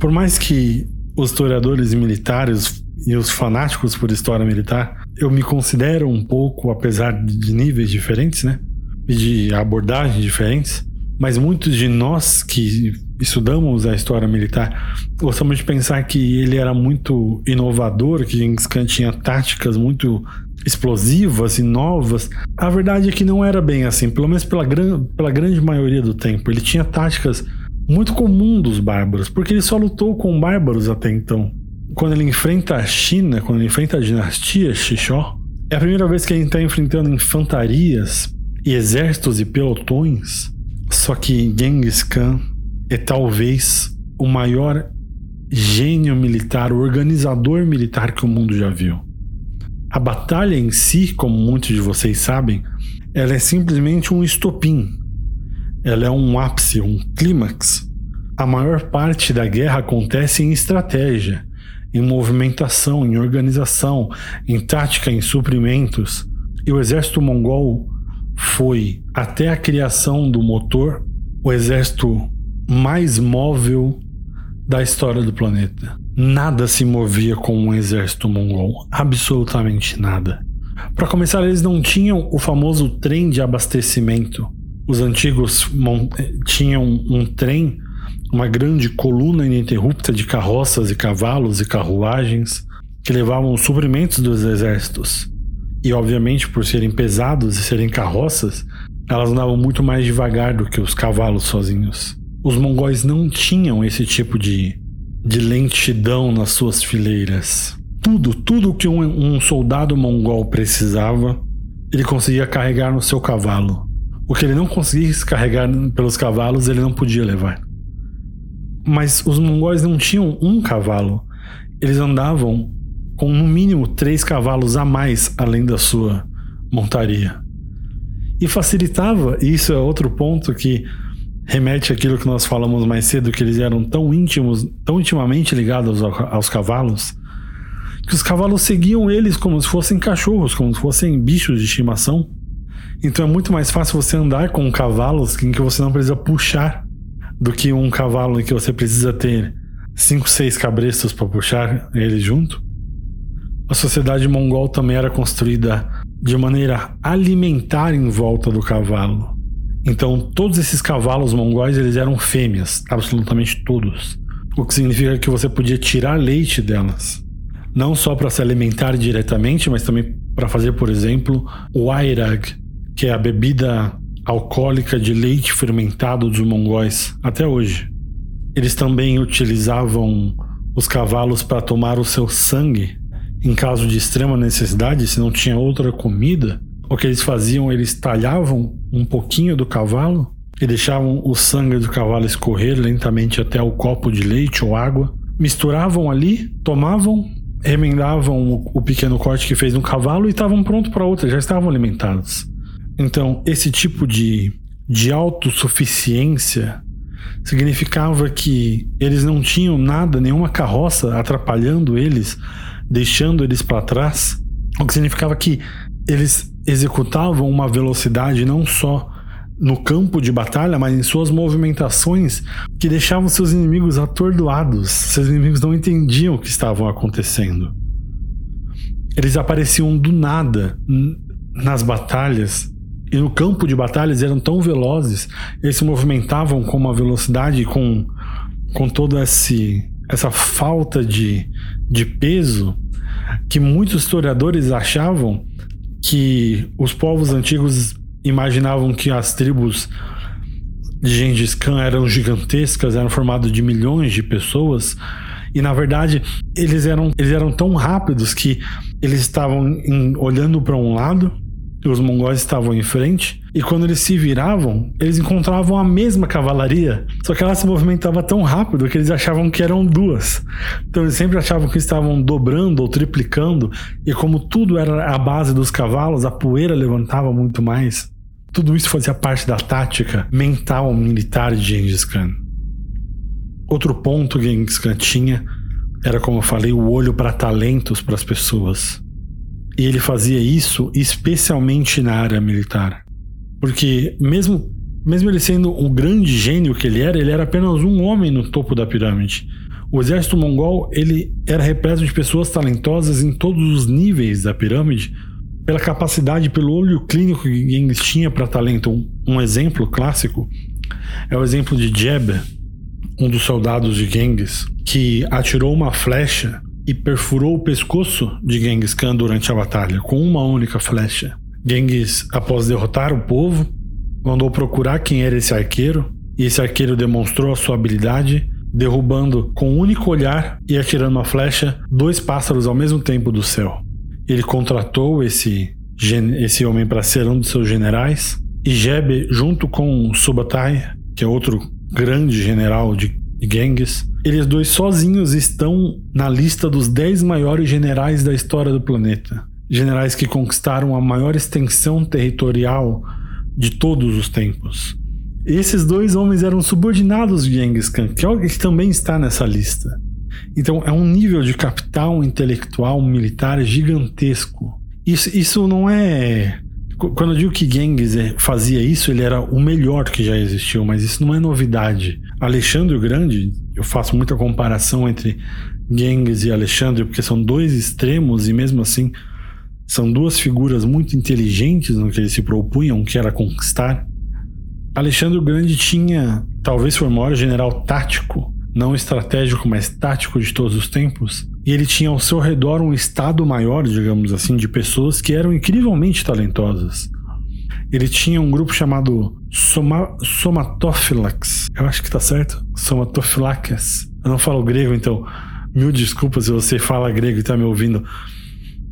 Por mais que os historiadores militares e os fanáticos por história militar eu me considero um pouco, apesar de níveis diferentes, né? E de abordagens diferentes, mas muitos de nós que estudamos a história militar gostamos de pensar que ele era muito inovador, que Genghis Khan tinha táticas muito explosivas e novas. A verdade é que não era bem assim, pelo menos pela, gran pela grande maioria do tempo. Ele tinha táticas muito comuns dos bárbaros, porque ele só lutou com bárbaros até então quando ele enfrenta a China, quando ele enfrenta a dinastia Xixó, é a primeira vez que ele está enfrentando infantarias e exércitos e pelotões. Só que Genghis Khan é talvez o maior gênio militar, o organizador militar que o mundo já viu. A batalha em si, como muitos de vocês sabem, ela é simplesmente um estopim. Ela é um ápice, um clímax. A maior parte da guerra acontece em estratégia em movimentação, em organização, em tática, em suprimentos. E o exército mongol foi, até a criação do motor, o exército mais móvel da história do planeta. Nada se movia como um exército mongol, absolutamente nada. Para começar, eles não tinham o famoso trem de abastecimento. Os antigos tinham um trem uma grande coluna ininterrupta de carroças e cavalos e carruagens que levavam os suprimentos dos exércitos. E, obviamente, por serem pesados e serem carroças, elas andavam muito mais devagar do que os cavalos sozinhos. Os mongóis não tinham esse tipo de, de lentidão nas suas fileiras. Tudo, tudo que um, um soldado mongol precisava, ele conseguia carregar no seu cavalo. O que ele não conseguisse carregar pelos cavalos, ele não podia levar. Mas os mongóis não tinham um cavalo. Eles andavam com no mínimo três cavalos a mais além da sua montaria. E facilitava, e isso é outro ponto que remete àquilo que nós falamos mais cedo, que eles eram tão íntimos, tão intimamente ligados aos cavalos, que os cavalos seguiam eles como se fossem cachorros, como se fossem bichos de estimação. Então é muito mais fácil você andar com cavalos em que você não precisa puxar do que um cavalo em que você precisa ter cinco, seis cabrestos para puxar ele junto. A sociedade mongol também era construída de maneira alimentar em volta do cavalo. Então, todos esses cavalos mongóis eles eram fêmeas, absolutamente todos. O que significa que você podia tirar leite delas. Não só para se alimentar diretamente, mas também para fazer, por exemplo, o airag, que é a bebida alcoólica de leite fermentado dos mongóis até hoje. Eles também utilizavam os cavalos para tomar o seu sangue em caso de extrema necessidade, se não tinha outra comida. O que eles faziam, eles talhavam um pouquinho do cavalo e deixavam o sangue do cavalo escorrer lentamente até o copo de leite ou água, misturavam ali, tomavam, remendavam o pequeno corte que fez no cavalo e estavam prontos para outra, já estavam alimentados. Então, esse tipo de, de autossuficiência significava que eles não tinham nada, nenhuma carroça atrapalhando eles, deixando eles para trás, o que significava que eles executavam uma velocidade não só no campo de batalha, mas em suas movimentações que deixavam seus inimigos atordoados. Seus inimigos não entendiam o que estavam acontecendo. Eles apareciam do nada nas batalhas e no campo de batalha eles eram tão velozes, eles se movimentavam com uma velocidade com com toda essa falta de, de peso que muitos historiadores achavam que os povos antigos imaginavam que as tribos de Gengis Khan eram gigantescas, eram formadas de milhões de pessoas, e na verdade eles eram, eles eram tão rápidos que eles estavam em, olhando para um lado os mongóis estavam em frente, e quando eles se viravam, eles encontravam a mesma cavalaria, só que ela se movimentava tão rápido que eles achavam que eram duas. Então eles sempre achavam que estavam dobrando ou triplicando, e como tudo era a base dos cavalos, a poeira levantava muito mais. Tudo isso fazia parte da tática mental militar de Gengis Khan. Outro ponto que Gengis Khan tinha era, como eu falei, o olho para talentos para as pessoas. E ele fazia isso especialmente na área militar. Porque mesmo mesmo ele sendo o grande gênio que ele era, ele era apenas um homem no topo da pirâmide. O exército mongol ele era repleto de pessoas talentosas em todos os níveis da pirâmide, pela capacidade, pelo olho clínico que eles tinham para talento. Um, exemplo clássico é o exemplo de Jeb, um dos soldados de Genghis, que atirou uma flecha e perfurou o pescoço de Genghis Khan durante a batalha com uma única flecha. Genghis, após derrotar o povo, mandou procurar quem era esse arqueiro, e esse arqueiro demonstrou a sua habilidade, derrubando com um único olhar e atirando uma flecha dois pássaros ao mesmo tempo do céu. Ele contratou esse, esse homem para ser um dos seus generais, e Jeb, junto com Subatai, que é outro grande general de Genghis, eles dois sozinhos estão na lista dos 10 maiores generais da história do planeta. Generais que conquistaram a maior extensão territorial de todos os tempos. Esses dois homens eram subordinados de Genghis Khan, que é também está nessa lista. Então é um nível de capital intelectual militar gigantesco. Isso, isso não é quando eu digo que Genghis é, fazia isso, ele era o melhor que já existiu, mas isso não é novidade. Alexandre o Grande, eu faço muita comparação entre Genghis e Alexandre, porque são dois extremos e mesmo assim são duas figuras muito inteligentes no que eles se propunham, que era conquistar. Alexandre o Grande tinha, talvez foi o maior general tático, não estratégico, mas tático de todos os tempos, e ele tinha ao seu redor um estado maior, digamos assim, de pessoas que eram incrivelmente talentosas. Ele tinha um grupo chamado Soma. Eu acho que tá certo. Somatophylax. Eu não falo grego, então mil desculpas se você fala grego e tá me ouvindo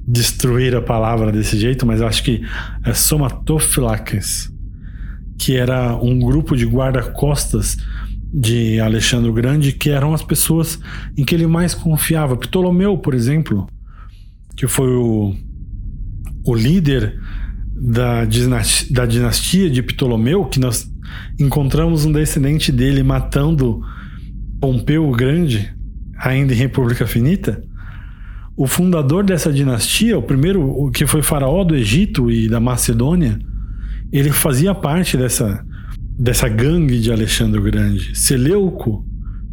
destruir a palavra desse jeito, mas acho que é Somatophylax, que era um grupo de guarda-costas de Alexandre o Grande, que eram as pessoas em que ele mais confiava. Ptolomeu, por exemplo, que foi o, o líder da dinastia, da dinastia de Ptolomeu, que nós encontramos um descendente dele matando Pompeu o Grande, ainda em República Finita. O fundador dessa dinastia, o primeiro que foi faraó do Egito e da Macedônia, ele fazia parte dessa dessa gangue de Alexandre o Grande, Seleuco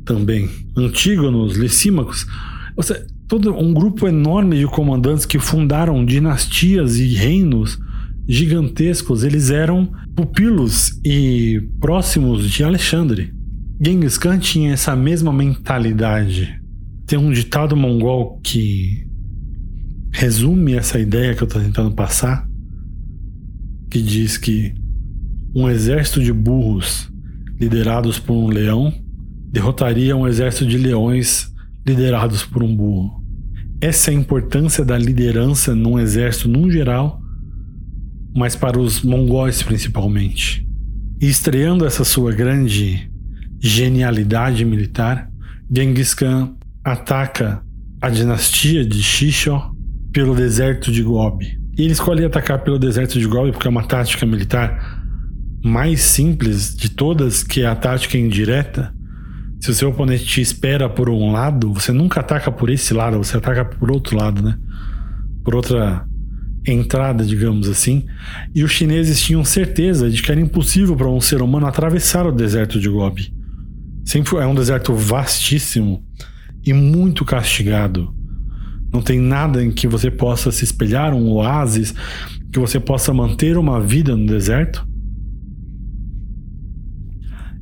também, Antígonos, Licímacos, ou seja, todo um grupo enorme de comandantes que fundaram dinastias e reinos gigantescos, eles eram pupilos e próximos de Alexandre. Genghis Khan tinha essa mesma mentalidade. Tem um ditado mongol que resume essa ideia que eu estou tentando passar, que diz que um exército de burros liderados por um leão derrotaria um exército de leões liderados por um burro. Essa é a importância da liderança num exército num geral, mas para os mongóis principalmente. E estreando essa sua grande genialidade militar, Genghis Khan ataca a dinastia de Shishó pelo deserto de Gobi. E ele escolhe atacar pelo deserto de Gobi porque é uma tática militar mais simples de todas, que é a tática indireta, se o seu oponente te espera por um lado, você nunca ataca por esse lado, você ataca por outro lado, né? Por outra entrada, digamos assim. E os chineses tinham certeza de que era impossível para um ser humano atravessar o deserto de Gobi. Sempre é um deserto vastíssimo e muito castigado. Não tem nada em que você possa se espelhar, um oásis que você possa manter uma vida no deserto.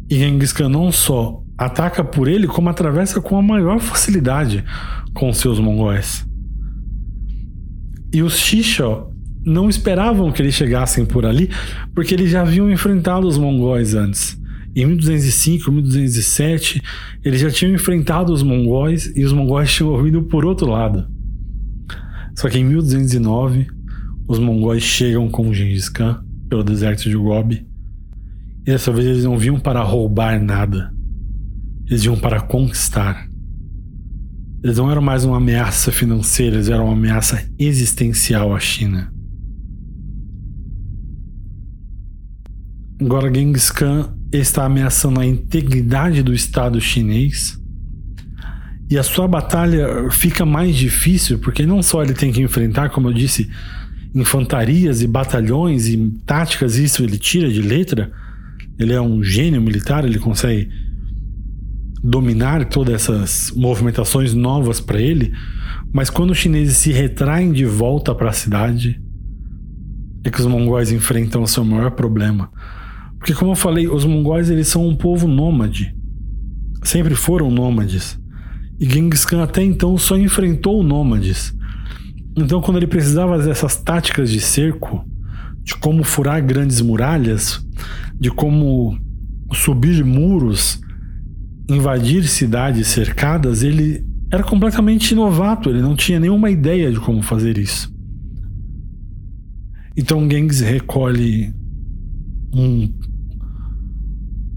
E Genghis Khan não só ataca por ele, como atravessa com a maior facilidade com seus mongóis. E os Shisha não esperavam que eles chegassem por ali, porque eles já haviam enfrentado os mongóis antes. Em 1205, 1207, eles já tinham enfrentado os mongóis e os mongóis tinham vindo por outro lado. Só que em 1209, os mongóis chegam com Gengis Khan pelo deserto de Gobi. E dessa vez eles não vinham para roubar nada. Eles vinham para conquistar. Eles não eram mais uma ameaça financeira, eles eram uma ameaça existencial à China. Agora Genghis Khan está ameaçando a integridade do Estado chinês. E a sua batalha fica mais difícil porque não só ele tem que enfrentar, como eu disse, infantarias e batalhões e táticas, isso ele tira de letra. Ele é um gênio militar, ele consegue dominar todas essas movimentações novas para ele, mas quando os chineses se retraem de volta para a cidade, é que os mongóis enfrentam o seu maior problema. Porque como eu falei, os mongóis eles são um povo nômade. Sempre foram nômades. E Genghis Khan até então só enfrentou nômades. Então quando ele precisava dessas táticas de cerco, de como furar grandes muralhas, de como subir muros, invadir cidades cercadas, ele era completamente novato, ele não tinha nenhuma ideia de como fazer isso. Então Genghis recolhe um,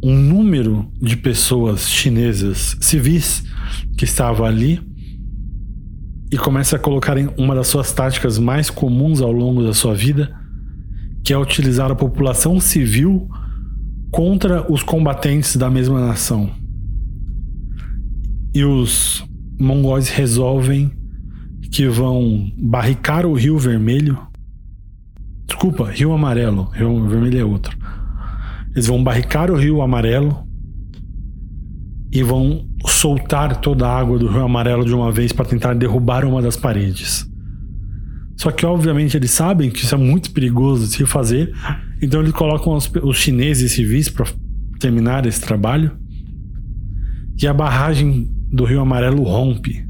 um número de pessoas chinesas civis que estava ali e começa a colocar uma das suas táticas mais comuns ao longo da sua vida, que é utilizar a população civil contra os combatentes da mesma nação. E os mongóis resolvem que vão barricar o Rio Vermelho. Desculpa, Rio Amarelo. Rio Vermelho é outro. Eles vão barricar o Rio Amarelo e vão soltar toda a água do Rio Amarelo de uma vez para tentar derrubar uma das paredes. Só que, obviamente, eles sabem que isso é muito perigoso de se fazer, então eles colocam os, os chineses civis para terminar esse trabalho. E a barragem do Rio Amarelo rompe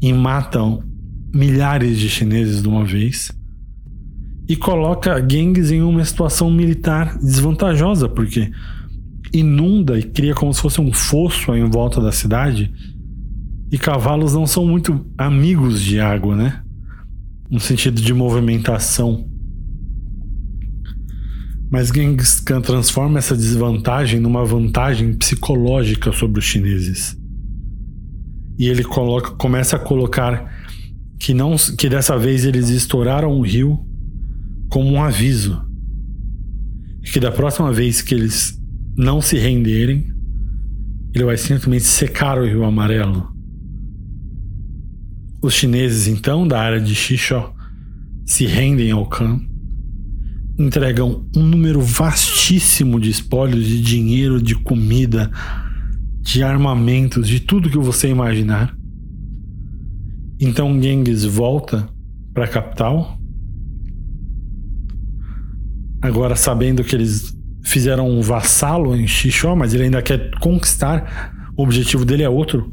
e matam milhares de chineses de uma vez e coloca Genghis em uma situação militar desvantajosa, porque inunda e cria como se fosse um fosso em volta da cidade. E cavalos não são muito amigos de água, né? No sentido de movimentação. Mas Genghis Khan transforma essa desvantagem numa vantagem psicológica sobre os chineses. E ele coloca, começa a colocar que não que dessa vez eles estouraram o rio como um aviso que da próxima vez que eles não se renderem, ele vai simplesmente secar o Rio Amarelo. Os chineses, então, da área de Xixó, se rendem ao Khan, entregam um número vastíssimo de espólios de dinheiro, de comida, de armamentos, de tudo que você imaginar. Então Genghis volta para a capital Agora, sabendo que eles fizeram um vassalo em Xixó, mas ele ainda quer conquistar, o objetivo dele é outro.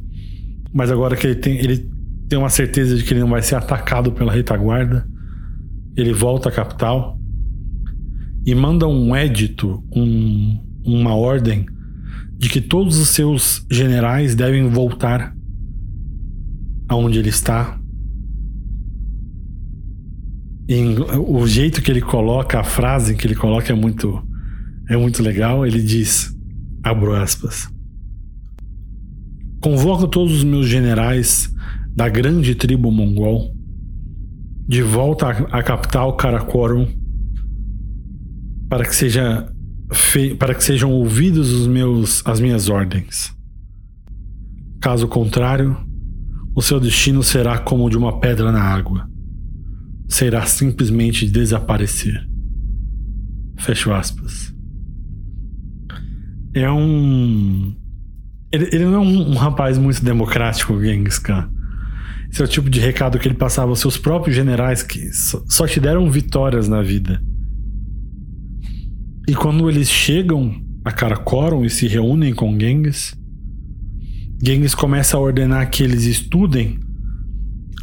Mas agora que ele tem, ele tem uma certeza de que ele não vai ser atacado pela retaguarda, ele volta à capital e manda um édito, um, uma ordem de que todos os seus generais devem voltar aonde ele está o jeito que ele coloca, a frase que ele coloca é muito, é muito legal. Ele diz, abro aspas, convoco todos os meus generais da grande tribo mongol de volta à, capital Karakorum para que seja para que sejam ouvidos os meus as minhas ordens. Caso contrário, o seu destino será como o de uma pedra na água será simplesmente desaparecer. Fecho aspas. É um. Ele, ele não é um, um, rapaz muito democrático, Genghis Khan. Esse é o tipo de recado que ele passava aos seus próprios generais que só te deram vitórias na vida. E quando eles chegam a Karakorum e se reúnem com Genghis, Genghis começa a ordenar que eles estudem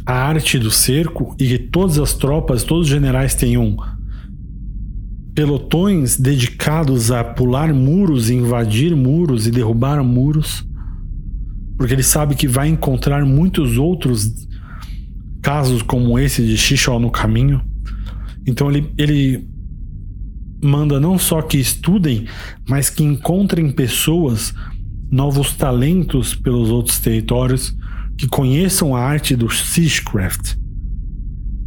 a arte do cerco e que todas as tropas, todos os generais tenham pelotões dedicados a pular muros, invadir muros e derrubar muros, porque ele sabe que vai encontrar muitos outros casos como esse de Xixó no caminho. Então ele, ele manda não só que estudem, mas que encontrem pessoas, novos talentos pelos outros territórios, que conheçam a arte do Siegecraft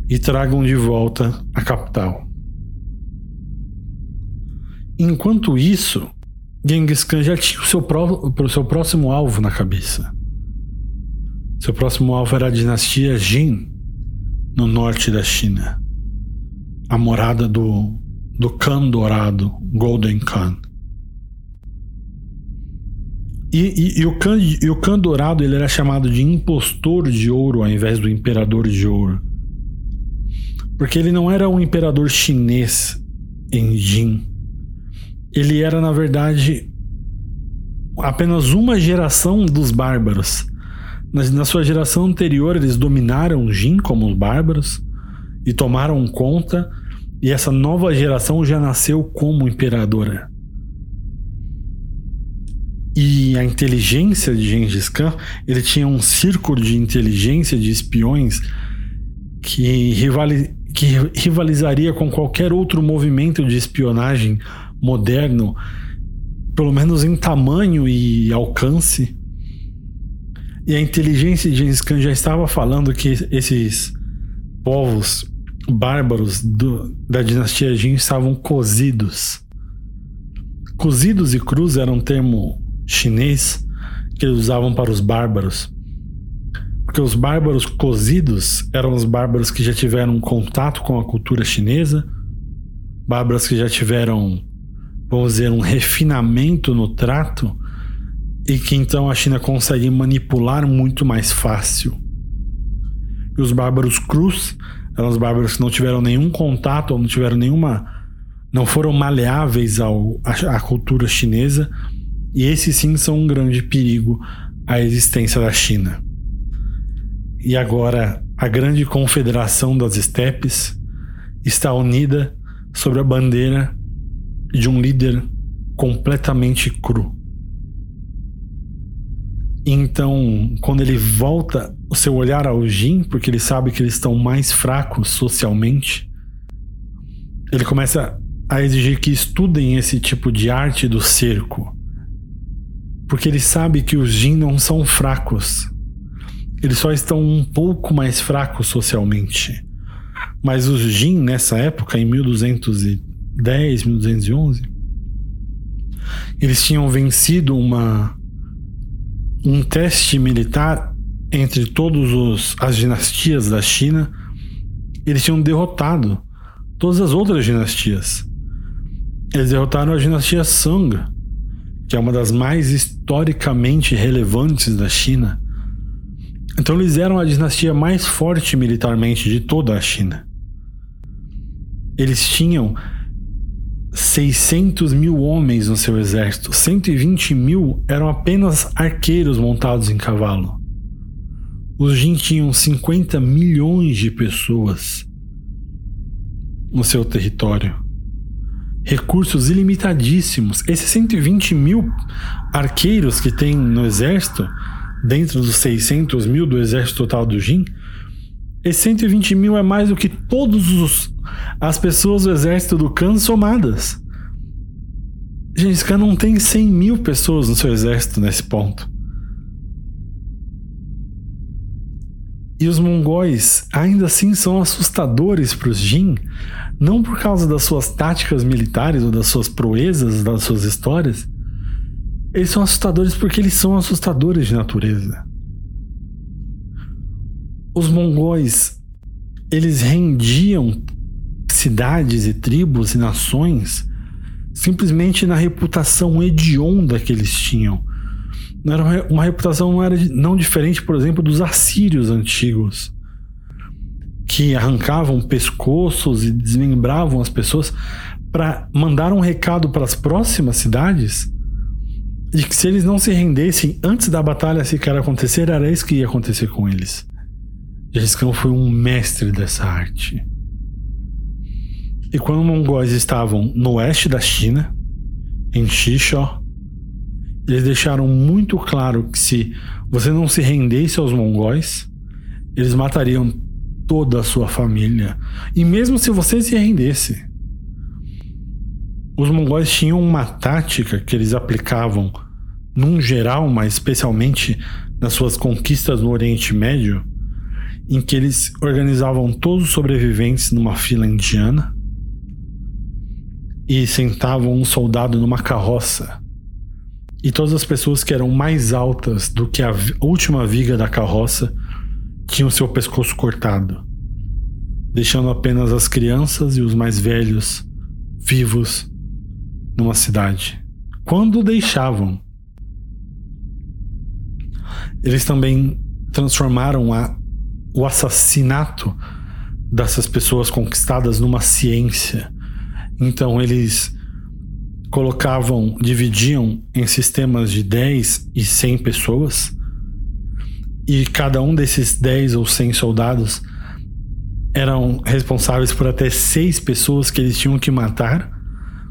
e tragam de volta a capital. Enquanto isso, Genghis Khan já tinha o seu, o seu próximo alvo na cabeça. Seu próximo alvo era a dinastia Jin, no norte da China. A morada do, do Khan Dourado, Golden Khan. E, e, e, o Khan, e o Khan Dourado ele era chamado de impostor de ouro ao invés do imperador de ouro. Porque ele não era um imperador chinês em Jin ele era, na verdade, apenas uma geração dos bárbaros. Na, sua geração anterior, eles dominaram Jin como os bárbaros e tomaram conta, e essa nova geração já nasceu como imperadora. E a inteligência de Gengis Khan, ele tinha um círculo de inteligência de espiões que, que rivalizaria com qualquer outro movimento de espionagem moderno, pelo menos em tamanho e alcance. E a inteligência de Gengis Khan já estava falando que esses povos bárbaros do, da dinastia Jin estavam cozidos. Cozidos e cruz era um termo chinês que eles usavam para os bárbaros. Porque os bárbaros cozidos eram os bárbaros que já tiveram contato com a cultura chinesa, bárbaros que já tiveram vamos dizer, um refinamento no trato e que então a China consegue manipular muito mais fácil. E os bárbaros crus eram os bárbaros que não tiveram nenhum contato ou não tiveram nenhuma. não foram maleáveis ao, à, à cultura chinesa, e esses sim são um grande perigo à existência da China. E agora a grande confederação das estepes está unida sobre a bandeira de um líder completamente cru. Então, quando ele volta o seu olhar ao Jin, porque ele sabe que eles estão mais fracos socialmente, ele começa a exigir que estudem esse tipo de arte do cerco. Porque ele sabe que os Jin não são fracos. Eles só estão um pouco mais fracos socialmente. Mas os Jin, nessa época, em 1200 e 10, 1211, eles tinham vencido uma um teste militar entre todas as dinastias da China. Eles tinham derrotado todas as outras dinastias. Eles derrotaram a dinastia Song, que é uma das mais historicamente relevantes da China. Então eles eram a dinastia mais forte militarmente de toda a China. Eles tinham 600 mil homens no seu exército, 120 mil eram apenas arqueiros montados em cavalo. Os Jin tinham 50 milhões de pessoas no seu território. Recursos ilimitadíssimos. Esses 120 mil arqueiros que tem no exército, dentro dos 600 mil do exército total do Jin, esses 120 mil é mais do que todos os as pessoas do exército do Khan somadas. Gente, Khan não tem 100 mil pessoas no seu exército nesse ponto. E os mongóis ainda assim são assustadores para os Jin, não por causa das suas táticas militares ou das suas proezas, das suas histórias. Eles são assustadores porque eles são assustadores de natureza. Os mongóis, eles rendiam cidades e tribos e nações simplesmente na reputação hedionda que eles tinham. Era uma reputação não era não diferente, por exemplo, dos assírios antigos, que arrancavam pescoços e desmembravam as pessoas para mandar um recado para as próximas cidades de que se eles não se rendessem antes da batalha sequer acontecer, era isso que ia acontecer com eles. Khan foi um mestre dessa arte. E quando os mongóis estavam no oeste da China, em Xixó, eles deixaram muito claro que se você não se rendesse aos mongóis, eles matariam toda a sua família. E mesmo se você se rendesse, os mongóis tinham uma tática que eles aplicavam num geral, mas especialmente nas suas conquistas no Oriente Médio, em que eles organizavam todos os sobreviventes numa fila indiana e sentavam um soldado numa carroça. E todas as pessoas que eram mais altas do que a última viga da carroça tinham seu pescoço cortado, deixando apenas as crianças e os mais velhos vivos numa cidade. Quando deixavam, eles também transformaram a, o assassinato dessas pessoas conquistadas numa ciência. Então eles colocavam, dividiam em sistemas de 10 e 100 pessoas, e cada um desses 10 ou 100 soldados eram responsáveis por até seis pessoas que eles tinham que matar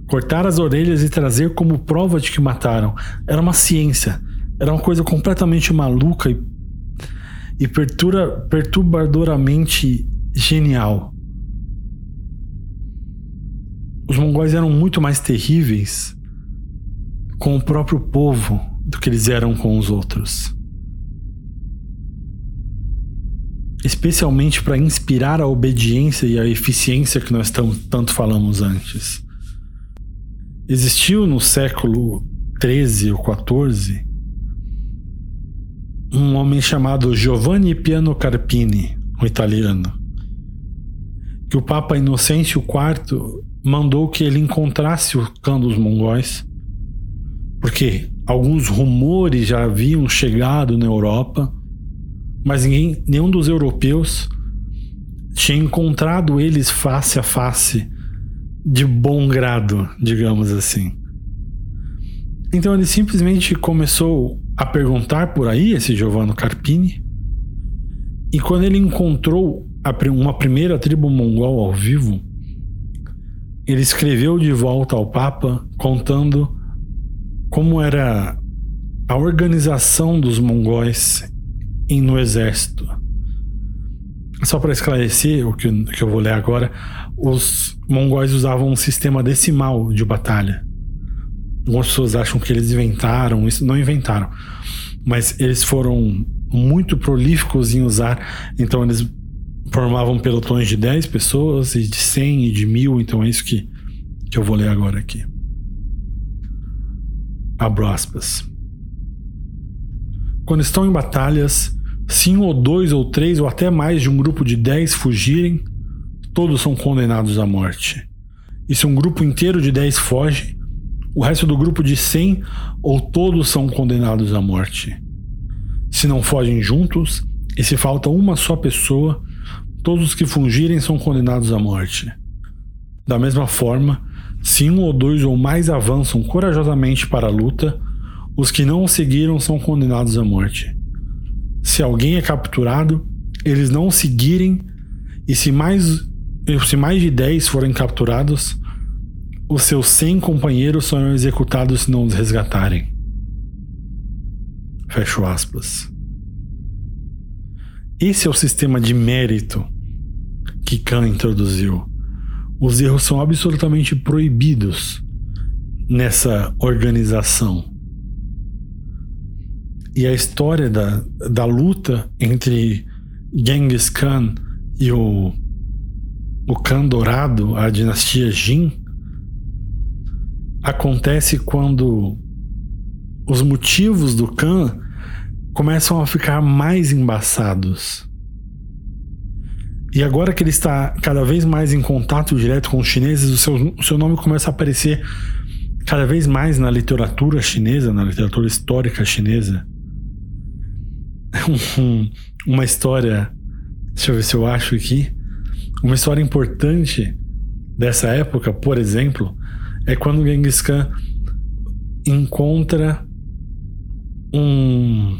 cortar as orelhas e trazer como prova de que mataram. Era uma ciência. Era uma coisa completamente maluca e, e pertura, perturbadoramente genial. Os mongóis eram muito mais terríveis com o próprio povo do que eles eram com os outros. Especialmente para inspirar a obediência e a eficiência que nós tanto falamos antes. Existiu no século 13 ou 14 um homem chamado Giovanni Piano Carpini, um italiano, que o Papa Inocêncio IV mandou que ele encontrasse o clã dos mongóis, porque alguns rumores já haviam chegado na Europa, mas ninguém, nenhum dos europeus tinha encontrado eles face a face de bom grado, digamos assim. Então ele simplesmente começou a perguntar por aí, esse Giovanni Carpini, e quando ele encontrou uma primeira tribo mongol ao vivo, ele escreveu de volta ao Papa contando como era a organização dos mongóis no exército. Só para esclarecer o que, eu vou ler agora, os mongóis usavam um sistema decimal de batalha. Algumas pessoas acham que eles inventaram, isso não inventaram, mas eles foram muito prolíficos em usar, então eles formavam pelotões de 10 pessoas e de 100 e de mil, então é isso que, que eu vou ler agora aqui. Abro aspas. Quando estão em batalhas, se um ou dois ou três ou até mais de um grupo de 10 fugirem, todos são condenados à morte. E se um grupo inteiro de 10 foge, o resto do grupo de 100 ou todos são condenados à morte. Se não fogem juntos, e se falta uma só pessoa, todos os que fugirem são condenados à morte. Da mesma forma, se um ou dois ou mais avançam corajosamente para a luta, os que não o seguiram são condenados à morte. Se alguém é capturado, eles não o seguirem, e se mais se mais de 10 forem capturados, os seus 100 companheiros serão executados se não os resgatarem. Fecho aspas. Esse é o sistema de mérito que Khan introduziu. Os erros são absolutamente proibidos nessa organização. E a história da, da luta entre Genghis Khan e o o Khan Dourado, a dinastia Jin, acontece quando os motivos do Khan começam a ficar mais embaçados. E agora que ele está cada vez mais em contato direto com os chineses, o seu, o seu nome começa a aparecer cada vez mais na literatura chinesa, na literatura histórica chinesa, <laughs> uma história, deixa eu ver se eu acho aqui, uma história importante dessa época, por exemplo, é quando Genghis Khan encontra um,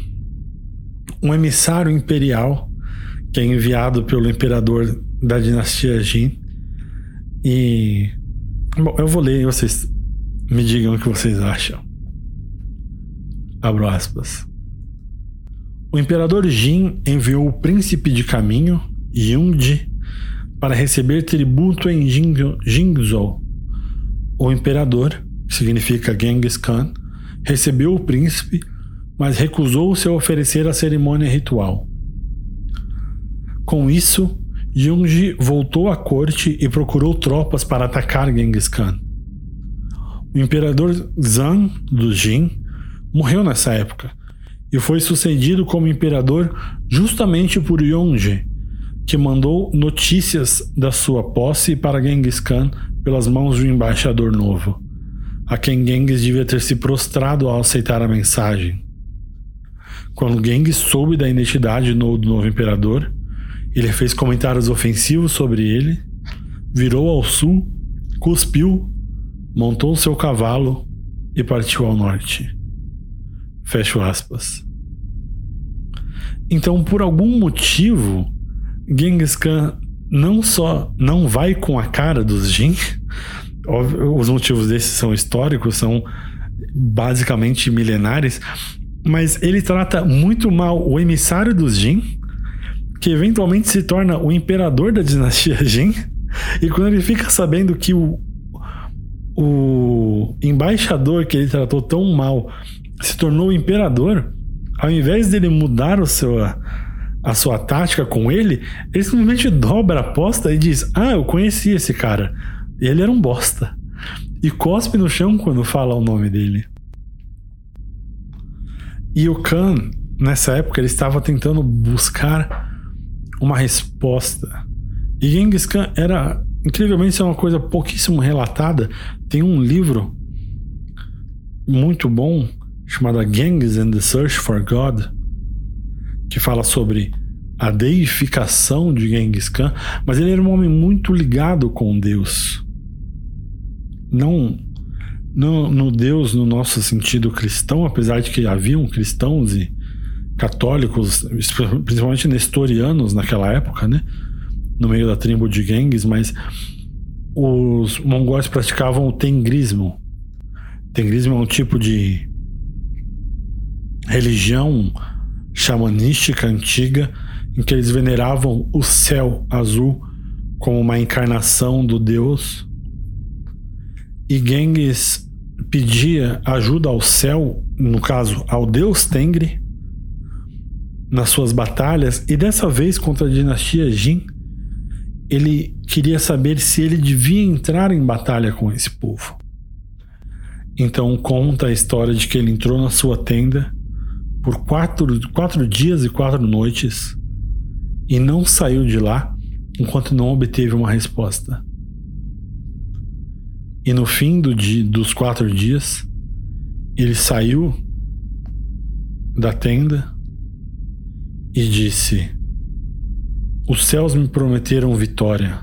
um emissário imperial que é enviado pelo imperador da dinastia Jin. E. Bom, eu vou ler e vocês me digam o que vocês acham. Abro aspas. O imperador Jin enviou o príncipe de caminho, Yungji, para receber tributo em Jingzhou. O imperador, que significa Genghis Khan, recebeu o príncipe, mas recusou-se a oferecer a cerimônia ritual. Com isso, Yungji voltou à corte e procurou tropas para atacar Genghis Khan. O imperador Zhang do Jin morreu nessa época e foi sucedido como imperador justamente por Yongji, que mandou notícias da sua posse para Genghis Khan pelas mãos de um embaixador novo, a quem Genghis devia ter se prostrado ao aceitar a mensagem. Quando Genghis soube da identidade do novo imperador, ele fez comentários ofensivos sobre ele, virou ao sul, cuspiu, montou seu cavalo e partiu ao norte. Fecho aspas. Então, por algum motivo, Genghis Khan não só não vai com a cara dos Jin, os motivos desses são históricos, são basicamente milenares, mas ele trata muito mal o emissário dos Jin, que eventualmente se torna o imperador da dinastia <laughs> Jin, e quando ele fica sabendo que o, o embaixador que ele tratou tão mal se tornou o imperador, ao invés dele mudar o seu, a sua tática com ele, ele simplesmente dobra a aposta e diz: Ah, eu conheci esse cara. Ele era um bosta. E cospe no chão quando fala o nome dele. E o Khan, nessa época, ele estava tentando buscar uma resposta. E Genghis Khan era, incrivelmente, isso é uma coisa pouquíssimo relatada. Tem um livro muito bom chamada Genghis and the Search for God, que fala sobre a deificação de Genghis Khan, mas ele era um homem muito ligado com Deus. Não no, no Deus no nosso sentido cristão, apesar de que haviam cristãos e católicos, principalmente nestorianos naquela época, né? No meio da tribo de Genghis, mas os mongóis praticavam o tengrismo. Tengrismo é um tipo de religião xamanística antiga em que eles veneravam o céu azul como uma encarnação do deus. E Genghis pedia ajuda ao céu, no caso ao deus Tengri, nas suas batalhas, e dessa vez contra a dinastia Jin, ele queria saber se ele devia entrar em batalha com esse povo. Então conta a história de que ele entrou na sua tenda por quatro, quatro dias e quatro noites e não saiu de lá enquanto não obteve uma resposta. E no fim do dia, dos quatro dias, ele saiu da tenda e disse: Os céus me prometeram vitória.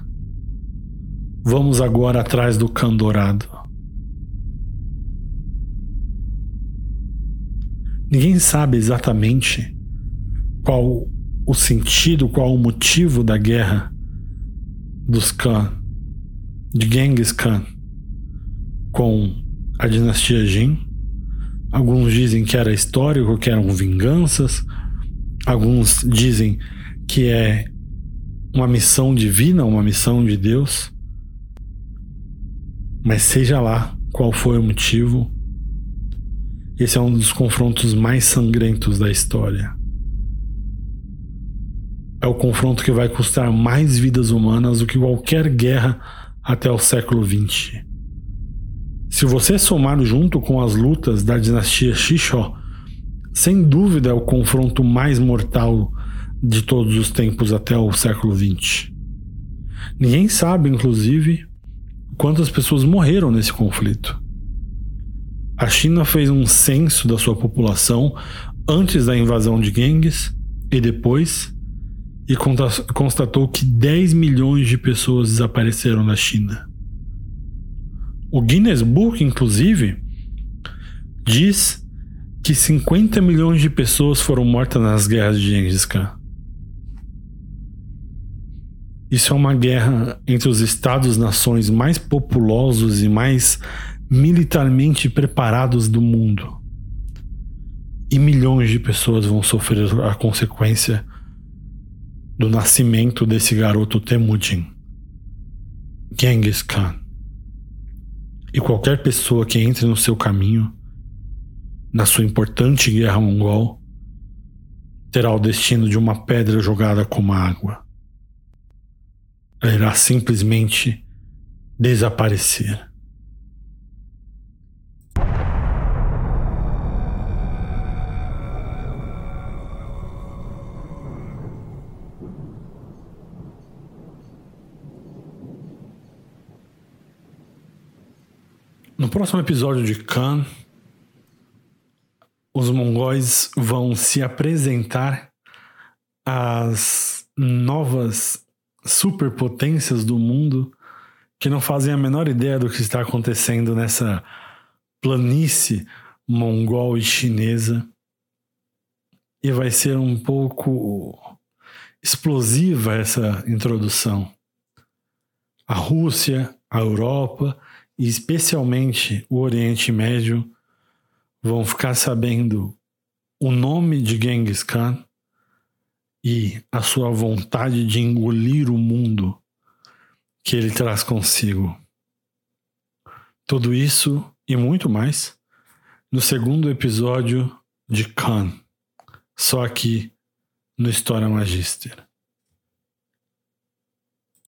Vamos agora atrás do cão dourado. Ninguém sabe exatamente qual o sentido, qual o motivo da guerra dos Khan, de Genghis Khan, com a dinastia Jin. Alguns dizem que era histórico, que eram vinganças. Alguns dizem que é uma missão divina, uma missão de Deus. Mas seja lá qual foi o motivo, esse é um dos confrontos mais sangrentos da história. É o confronto que vai custar mais vidas humanas do que qualquer guerra até o século XX. Se você somar junto com as lutas da dinastia Xixó, sem dúvida é o confronto mais mortal de todos os tempos até o século XX. Ninguém sabe, inclusive, quantas pessoas morreram nesse conflito. A China fez um censo da sua população antes da invasão de Genghis e depois, e constatou que 10 milhões de pessoas desapareceram na China. O Guinness Book, inclusive, diz que 50 milhões de pessoas foram mortas nas guerras de Gengis Khan. Isso é uma guerra entre os estados-nações mais populosos e mais militarmente preparados do mundo. E milhões de pessoas vão sofrer a consequência do nascimento desse garoto Temujin, Genghis Khan. E qualquer pessoa que entre no seu caminho, na sua importante guerra mongol, terá o destino de uma pedra jogada como água irá simplesmente desaparecer. No próximo episódio de Khan, os mongóis vão se apresentar às novas superpotências do mundo que não fazem a menor ideia do que está acontecendo nessa planície mongol e chinesa. E vai ser um pouco explosiva essa introdução. A Rússia, a Europa e especialmente o Oriente Médio vão ficar sabendo o nome de Genghis Khan e a sua vontade de engolir o mundo que ele traz consigo. Tudo isso e muito mais no segundo episódio de Khan, só aqui no História Magister.